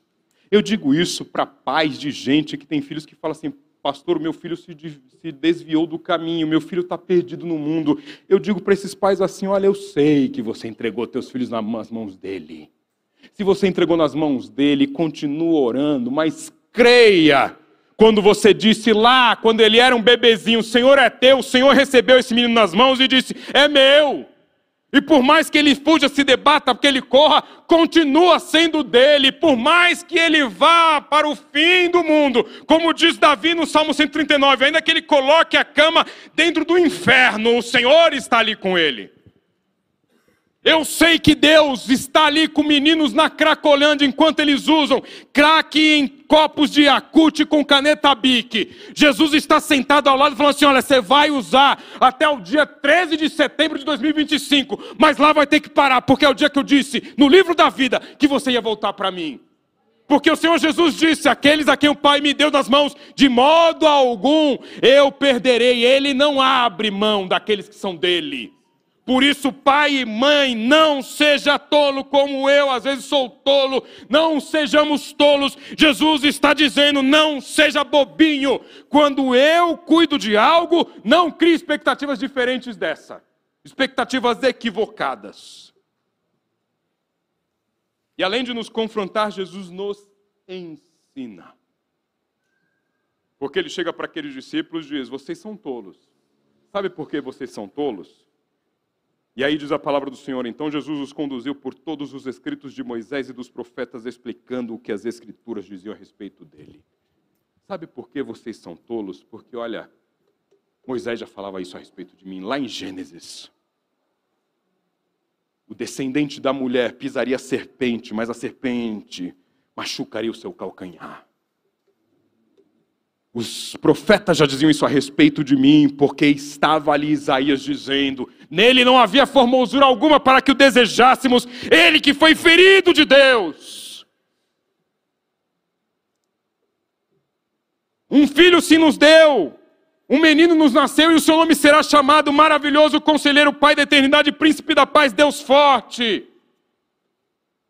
Eu digo isso para pais de gente que tem filhos que falam assim: Pastor, meu filho se, se desviou do caminho, meu filho está perdido no mundo. Eu digo para esses pais assim: Olha, eu sei que você entregou teus filhos nas mãos dele. Se você entregou nas mãos dele, continua orando, mas creia. Quando você disse lá, quando ele era um bebezinho, o Senhor é teu, o Senhor recebeu esse menino nas mãos e disse: É meu. E por mais que ele fuja, se debata, porque ele corra, continua sendo dele. Por mais que ele vá para o fim do mundo, como diz Davi no Salmo 139, ainda que ele coloque a cama dentro do inferno, o Senhor está ali com ele. Eu sei que Deus está ali com meninos na Cracolândia enquanto eles usam crack em copos de acute com caneta bique. Jesus está sentado ao lado falando assim: olha, você vai usar até o dia 13 de setembro de 2025, mas lá vai ter que parar, porque é o dia que eu disse no livro da vida que você ia voltar para mim. Porque o Senhor Jesus disse: aqueles a quem o Pai me deu nas mãos, de modo algum eu perderei. Ele não abre mão daqueles que são dele. Por isso, pai e mãe, não seja tolo como eu às vezes sou tolo, não sejamos tolos. Jesus está dizendo: não seja bobinho. Quando eu cuido de algo, não crie expectativas diferentes dessa, expectativas equivocadas. E além de nos confrontar, Jesus nos ensina. Porque ele chega para aqueles discípulos e diz: vocês são tolos. Sabe por que vocês são tolos? E aí diz a palavra do Senhor: então Jesus os conduziu por todos os escritos de Moisés e dos profetas, explicando o que as Escrituras diziam a respeito dele. Sabe por que vocês são tolos? Porque, olha, Moisés já falava isso a respeito de mim, lá em Gênesis. O descendente da mulher pisaria a serpente, mas a serpente machucaria o seu calcanhar. Os profetas já diziam isso a respeito de mim, porque estava ali Isaías dizendo: Nele não havia formosura alguma para que o desejássemos, ele que foi ferido de Deus. Um filho se nos deu, um menino nos nasceu e o seu nome será chamado Maravilhoso Conselheiro, Pai da Eternidade, Príncipe da Paz, Deus Forte.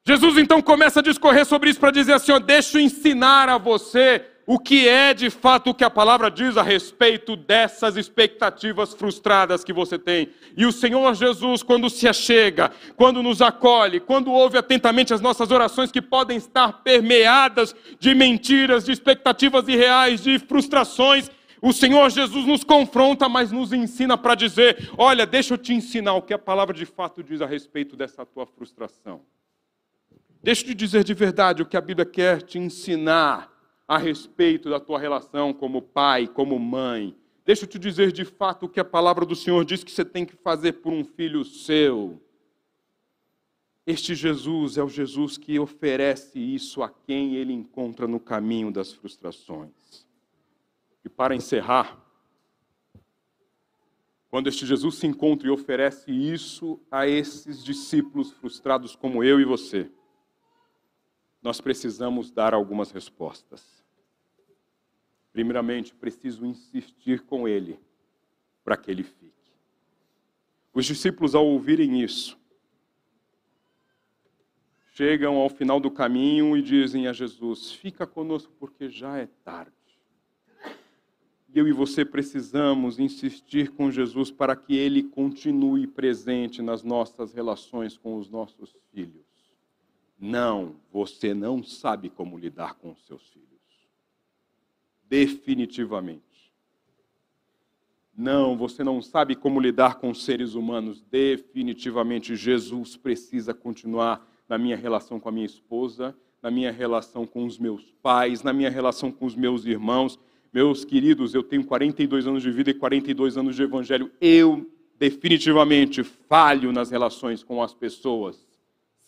Jesus então começa a discorrer sobre isso para dizer assim: ó, deixa eu ensinar a você o que é de fato o que a palavra diz a respeito dessas expectativas frustradas que você tem. E o Senhor Jesus, quando se achega, quando nos acolhe, quando ouve atentamente as nossas orações que podem estar permeadas de mentiras, de expectativas irreais, de frustrações, o Senhor Jesus nos confronta, mas nos ensina para dizer: olha, deixa eu te ensinar o que a palavra de fato diz a respeito dessa tua frustração. Deixa eu te dizer de verdade o que a Bíblia quer te ensinar a respeito da tua relação como pai, como mãe. Deixa eu te dizer de fato o que a palavra do Senhor diz que você tem que fazer por um filho seu. Este Jesus é o Jesus que oferece isso a quem ele encontra no caminho das frustrações. E para encerrar, quando este Jesus se encontra e oferece isso a esses discípulos frustrados como eu e você, nós precisamos dar algumas respostas. Primeiramente, preciso insistir com ele para que ele fique. Os discípulos, ao ouvirem isso, chegam ao final do caminho e dizem a Jesus: Fica conosco porque já é tarde. E eu e você precisamos insistir com Jesus para que ele continue presente nas nossas relações com os nossos filhos. Não, você não sabe como lidar com os seus filhos. Definitivamente. Não, você não sabe como lidar com seres humanos. Definitivamente, Jesus precisa continuar na minha relação com a minha esposa, na minha relação com os meus pais, na minha relação com os meus irmãos. Meus queridos, eu tenho 42 anos de vida e 42 anos de evangelho. Eu definitivamente falho nas relações com as pessoas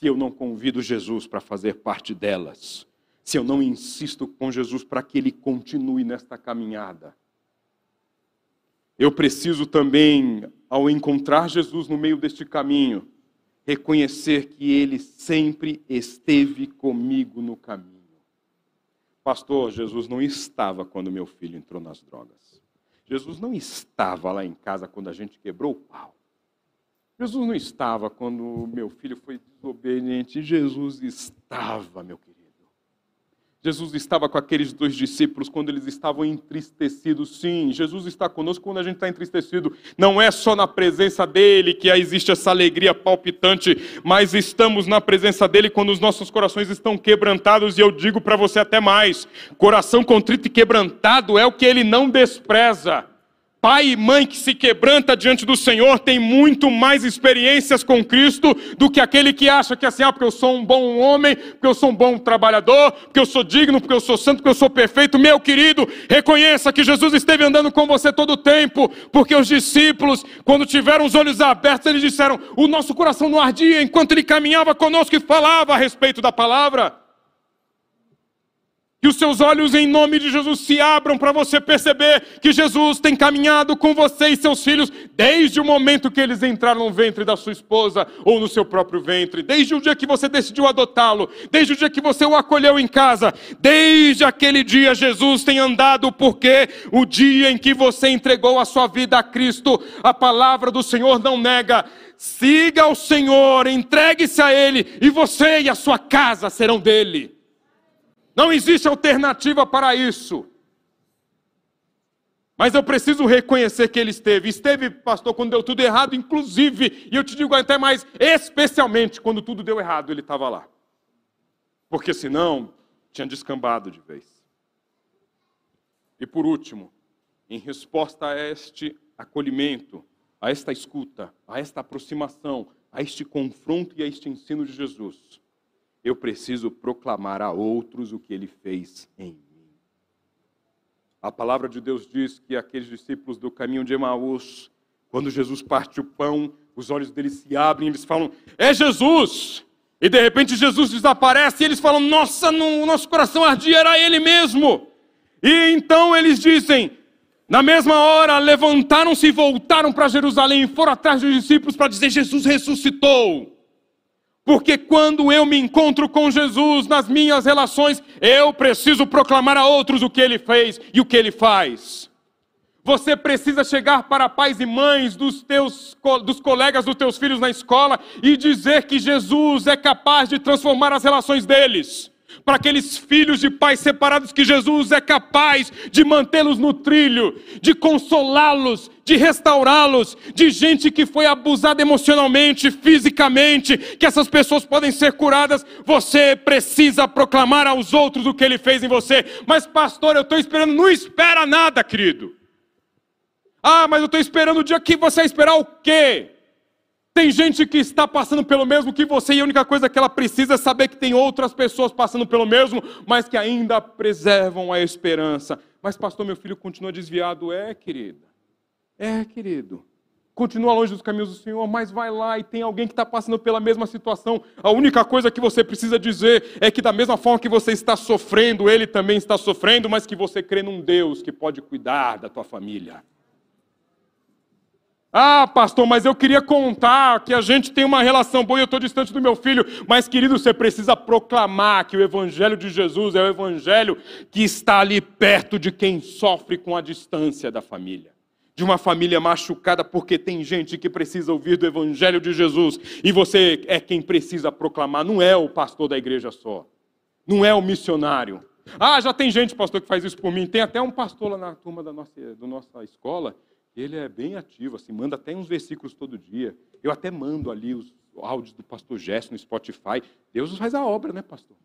se eu não convido Jesus para fazer parte delas, se eu não insisto com Jesus para que ele continue nesta caminhada. Eu preciso também, ao encontrar Jesus no meio deste caminho, reconhecer que ele sempre esteve comigo no caminho. Pastor, Jesus não estava quando meu filho entrou nas drogas. Jesus não estava lá em casa quando a gente quebrou o pau. Jesus não estava quando meu filho foi desobediente. Jesus estava, meu querido. Jesus estava com aqueles dois discípulos quando eles estavam entristecidos. Sim, Jesus está conosco quando a gente está entristecido. Não é só na presença dele que existe essa alegria palpitante, mas estamos na presença dele quando os nossos corações estão quebrantados. E eu digo para você até mais: coração contrito e quebrantado é o que ele não despreza. Pai e mãe que se quebranta diante do Senhor tem muito mais experiências com Cristo do que aquele que acha que assim, ah, porque eu sou um bom homem, porque eu sou um bom trabalhador, porque eu sou digno, porque eu sou santo, porque eu sou perfeito. Meu querido, reconheça que Jesus esteve andando com você todo o tempo, porque os discípulos, quando tiveram os olhos abertos, eles disseram: o nosso coração não ardia enquanto ele caminhava conosco e falava a respeito da palavra. Que os seus olhos, em nome de Jesus, se abram para você perceber que Jesus tem caminhado com você e seus filhos desde o momento que eles entraram no ventre da sua esposa ou no seu próprio ventre, desde o dia que você decidiu adotá-lo, desde o dia que você o acolheu em casa, desde aquele dia Jesus tem andado, porque o dia em que você entregou a sua vida a Cristo, a palavra do Senhor não nega. Siga o Senhor, entregue-se a Ele, e você e a sua casa serão dele. Não existe alternativa para isso. Mas eu preciso reconhecer que ele esteve. Esteve, pastor, quando deu tudo errado, inclusive, e eu te digo até mais, especialmente quando tudo deu errado, ele estava lá. Porque senão, tinha descambado de vez. E por último, em resposta a este acolhimento, a esta escuta, a esta aproximação, a este confronto e a este ensino de Jesus, eu preciso proclamar a outros o que ele fez em mim. A palavra de Deus diz que aqueles discípulos do caminho de Emaús, quando Jesus parte o pão, os olhos deles se abrem e eles falam: É Jesus! E de repente Jesus desaparece e eles falam: Nossa, no nosso coração ardia, era ele mesmo. E então eles dizem: na mesma hora, levantaram-se e voltaram para Jerusalém e foram atrás dos discípulos para dizer: Jesus ressuscitou. Porque quando eu me encontro com Jesus nas minhas relações, eu preciso proclamar a outros o que ele fez e o que ele faz. Você precisa chegar para pais e mães dos teus dos colegas dos teus filhos na escola e dizer que Jesus é capaz de transformar as relações deles para aqueles filhos de pais separados que Jesus é capaz de mantê-los no trilho, de consolá-los, de restaurá-los, de gente que foi abusada emocionalmente, fisicamente, que essas pessoas podem ser curadas. Você precisa proclamar aos outros o que ele fez em você. Mas, pastor, eu estou esperando, não espera nada, querido. Ah, mas eu estou esperando o dia que você vai esperar o quê? Tem gente que está passando pelo mesmo que você e a única coisa que ela precisa é saber que tem outras pessoas passando pelo mesmo, mas que ainda preservam a esperança. Mas, pastor, meu filho continua desviado. É, querida. É, querido. Continua longe dos caminhos do Senhor, mas vai lá e tem alguém que está passando pela mesma situação. A única coisa que você precisa dizer é que, da mesma forma que você está sofrendo, ele também está sofrendo, mas que você crê num Deus que pode cuidar da tua família. Ah, pastor, mas eu queria contar que a gente tem uma relação boa e eu estou distante do meu filho. Mas, querido, você precisa proclamar que o Evangelho de Jesus é o Evangelho que está ali perto de quem sofre com a distância da família. De uma família machucada, porque tem gente que precisa ouvir do Evangelho de Jesus. E você é quem precisa proclamar, não é o pastor da igreja só. Não é o missionário. Ah, já tem gente, pastor, que faz isso por mim. Tem até um pastor lá na turma da nossa, da nossa escola ele é bem ativo, assim, manda até uns versículos todo dia. Eu até mando ali os áudios do pastor Gesso no Spotify. Deus faz a obra, né, pastor?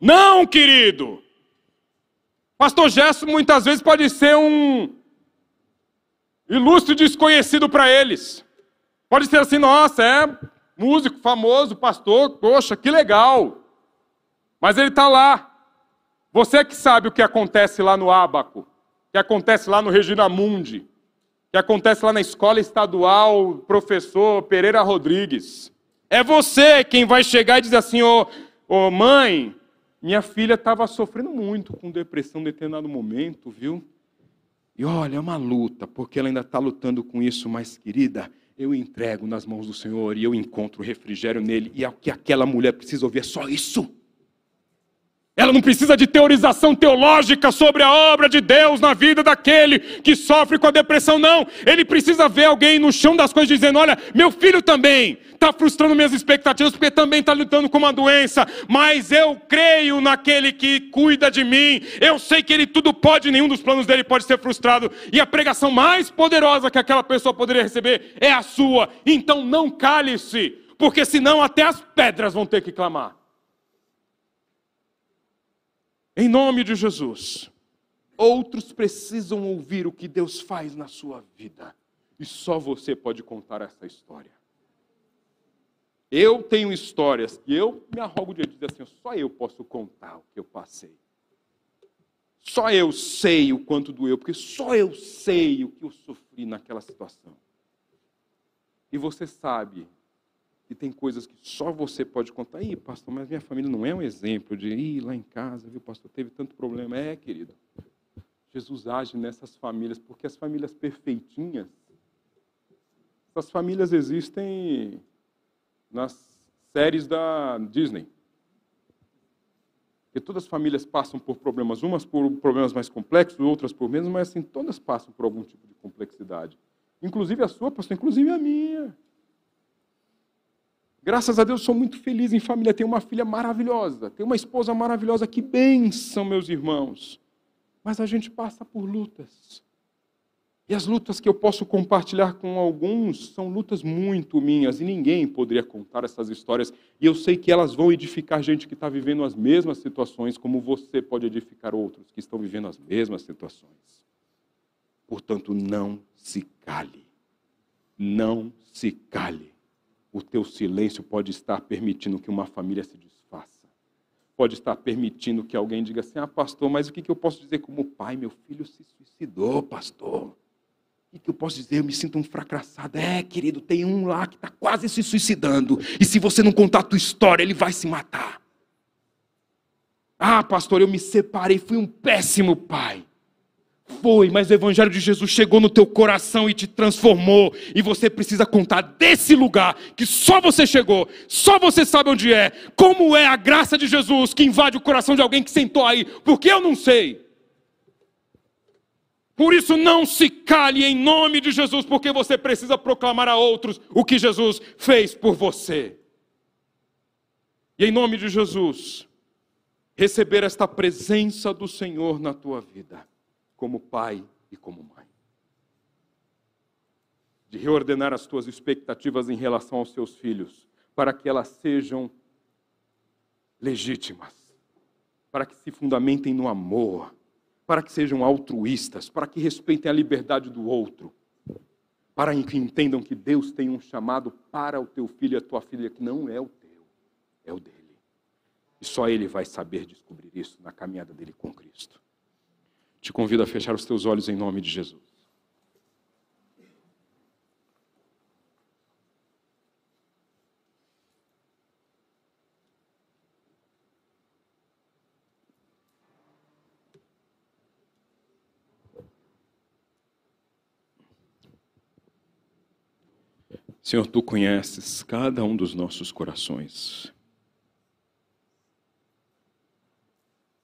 Não, querido! Pastor Gesso muitas vezes pode ser um ilustre desconhecido para eles. Pode ser assim, nossa, é músico famoso, pastor, poxa, que legal. Mas ele está lá. Você que sabe o que acontece lá no Ábaco que acontece lá no Regina Mundi, que acontece lá na escola estadual, professor Pereira Rodrigues. É você quem vai chegar e dizer assim: ô, mãe, minha filha estava sofrendo muito com depressão em determinado momento, viu? E olha, é uma luta, porque ela ainda está lutando com isso, mas querida, eu entrego nas mãos do Senhor e eu encontro refrigério nele, e é o que aquela mulher precisa ouvir é só isso. Ela não precisa de teorização teológica sobre a obra de Deus na vida daquele que sofre com a depressão, não. Ele precisa ver alguém no chão das coisas dizendo: Olha, meu filho também está frustrando minhas expectativas porque também está lutando com uma doença, mas eu creio naquele que cuida de mim. Eu sei que ele tudo pode, nenhum dos planos dele pode ser frustrado. E a pregação mais poderosa que aquela pessoa poderia receber é a sua. Então não cale-se, porque senão até as pedras vão ter que clamar. Em nome de Jesus. Outros precisam ouvir o que Deus faz na sua vida. E só você pode contar essa história. Eu tenho histórias que eu me arrogo de dizer assim, só eu posso contar o que eu passei. Só eu sei o quanto doeu, porque só eu sei o que eu sofri naquela situação. E você sabe e tem coisas que só você pode contar. Ih, pastor, mas minha família não é um exemplo de ir lá em casa, viu, pastor, teve tanto problema. É, querido. Jesus age nessas famílias, porque as famílias perfeitinhas, essas famílias existem nas séries da Disney. Porque todas as famílias passam por problemas, umas por problemas mais complexos, outras por menos, mas assim, todas passam por algum tipo de complexidade. Inclusive a sua, pastor, inclusive a minha. Graças a Deus sou muito feliz em família. Tenho uma filha maravilhosa, tenho uma esposa maravilhosa. Que bênção, meus irmãos. Mas a gente passa por lutas. E as lutas que eu posso compartilhar com alguns são lutas muito minhas e ninguém poderia contar essas histórias. E eu sei que elas vão edificar gente que está vivendo as mesmas situações, como você pode edificar outros que estão vivendo as mesmas situações. Portanto, não se cale. Não se cale o teu silêncio pode estar permitindo que uma família se desfaça. Pode estar permitindo que alguém diga assim: ah, pastor, mas o que eu posso dizer como pai? Meu filho se suicidou, pastor. O que eu posso dizer? Eu me sinto um fracassado. É, querido, tem um lá que está quase se suicidando. E se você não contar a tua história, ele vai se matar. Ah, pastor, eu me separei, fui um péssimo pai. Foi, mas o Evangelho de Jesus chegou no teu coração e te transformou. E você precisa contar desse lugar que só você chegou, só você sabe onde é. Como é a graça de Jesus que invade o coração de alguém que sentou aí, porque eu não sei. Por isso, não se cale em nome de Jesus, porque você precisa proclamar a outros o que Jesus fez por você. E em nome de Jesus, receber esta presença do Senhor na tua vida como pai e como mãe. De reordenar as tuas expectativas em relação aos seus filhos, para que elas sejam legítimas, para que se fundamentem no amor, para que sejam altruístas, para que respeitem a liberdade do outro, para que entendam que Deus tem um chamado para o teu filho e a tua filha que não é o teu, é o dele. E só ele vai saber descobrir isso na caminhada dele com Cristo. Te convido a fechar os teus olhos em nome de Jesus. Senhor, tu conheces cada um dos nossos corações.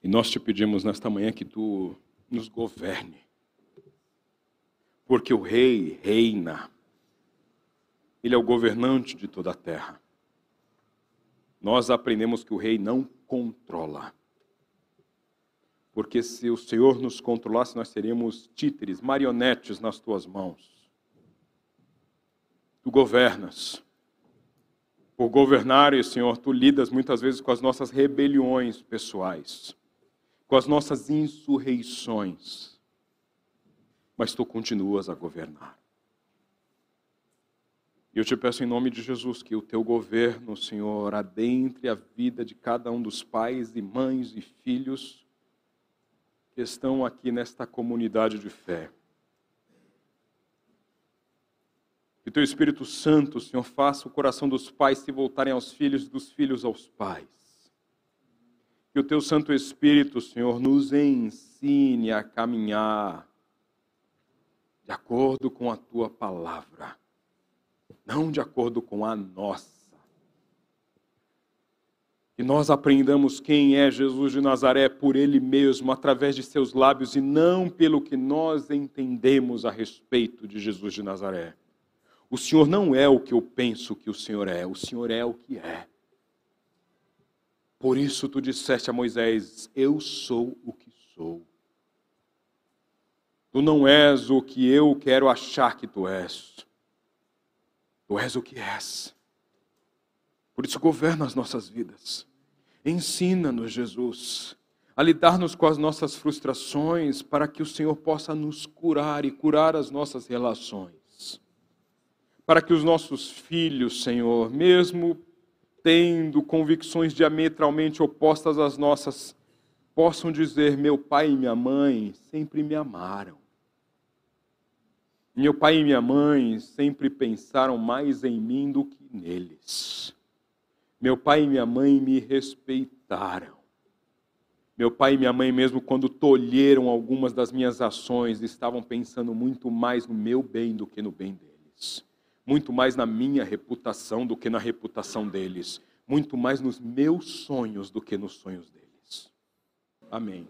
E nós te pedimos nesta manhã que tu nos governe. Porque o rei reina. Ele é o governante de toda a terra. Nós aprendemos que o rei não controla. Porque se o Senhor nos controlasse, nós seríamos títeres, marionetes nas tuas mãos. Tu governas. Por governar, Senhor, tu lidas muitas vezes com as nossas rebeliões pessoais, com as nossas insurreições. Mas tu continuas a governar. E eu te peço em nome de Jesus que o teu governo, Senhor, adentre a vida de cada um dos pais e mães e filhos que estão aqui nesta comunidade de fé. Que teu Espírito Santo, Senhor, faça o coração dos pais se voltarem aos filhos, dos filhos aos pais. Que o teu Santo Espírito, Senhor, nos ensine a caminhar de acordo com a tua palavra, não de acordo com a nossa. Que nós aprendamos quem é Jesus de Nazaré por Ele mesmo, através de seus lábios, e não pelo que nós entendemos a respeito de Jesus de Nazaré. O Senhor não é o que eu penso que o Senhor é, o Senhor é o que é. Por isso tu disseste a Moisés: Eu sou o que sou. Tu não és o que eu quero achar que tu és. Tu és o que és. Por isso, governa as nossas vidas. Ensina-nos, Jesus, a lidar-nos com as nossas frustrações, para que o Senhor possa nos curar e curar as nossas relações para que os nossos filhos, Senhor, mesmo tendo convicções diametralmente opostas às nossas, possam dizer: meu pai e minha mãe sempre me amaram. Meu pai e minha mãe sempre pensaram mais em mim do que neles. Meu pai e minha mãe me respeitaram. Meu pai e minha mãe, mesmo quando tolheram algumas das minhas ações, estavam pensando muito mais no meu bem do que no bem deles muito mais na minha reputação do que na reputação deles, muito mais nos meus sonhos do que nos sonhos deles. Amém.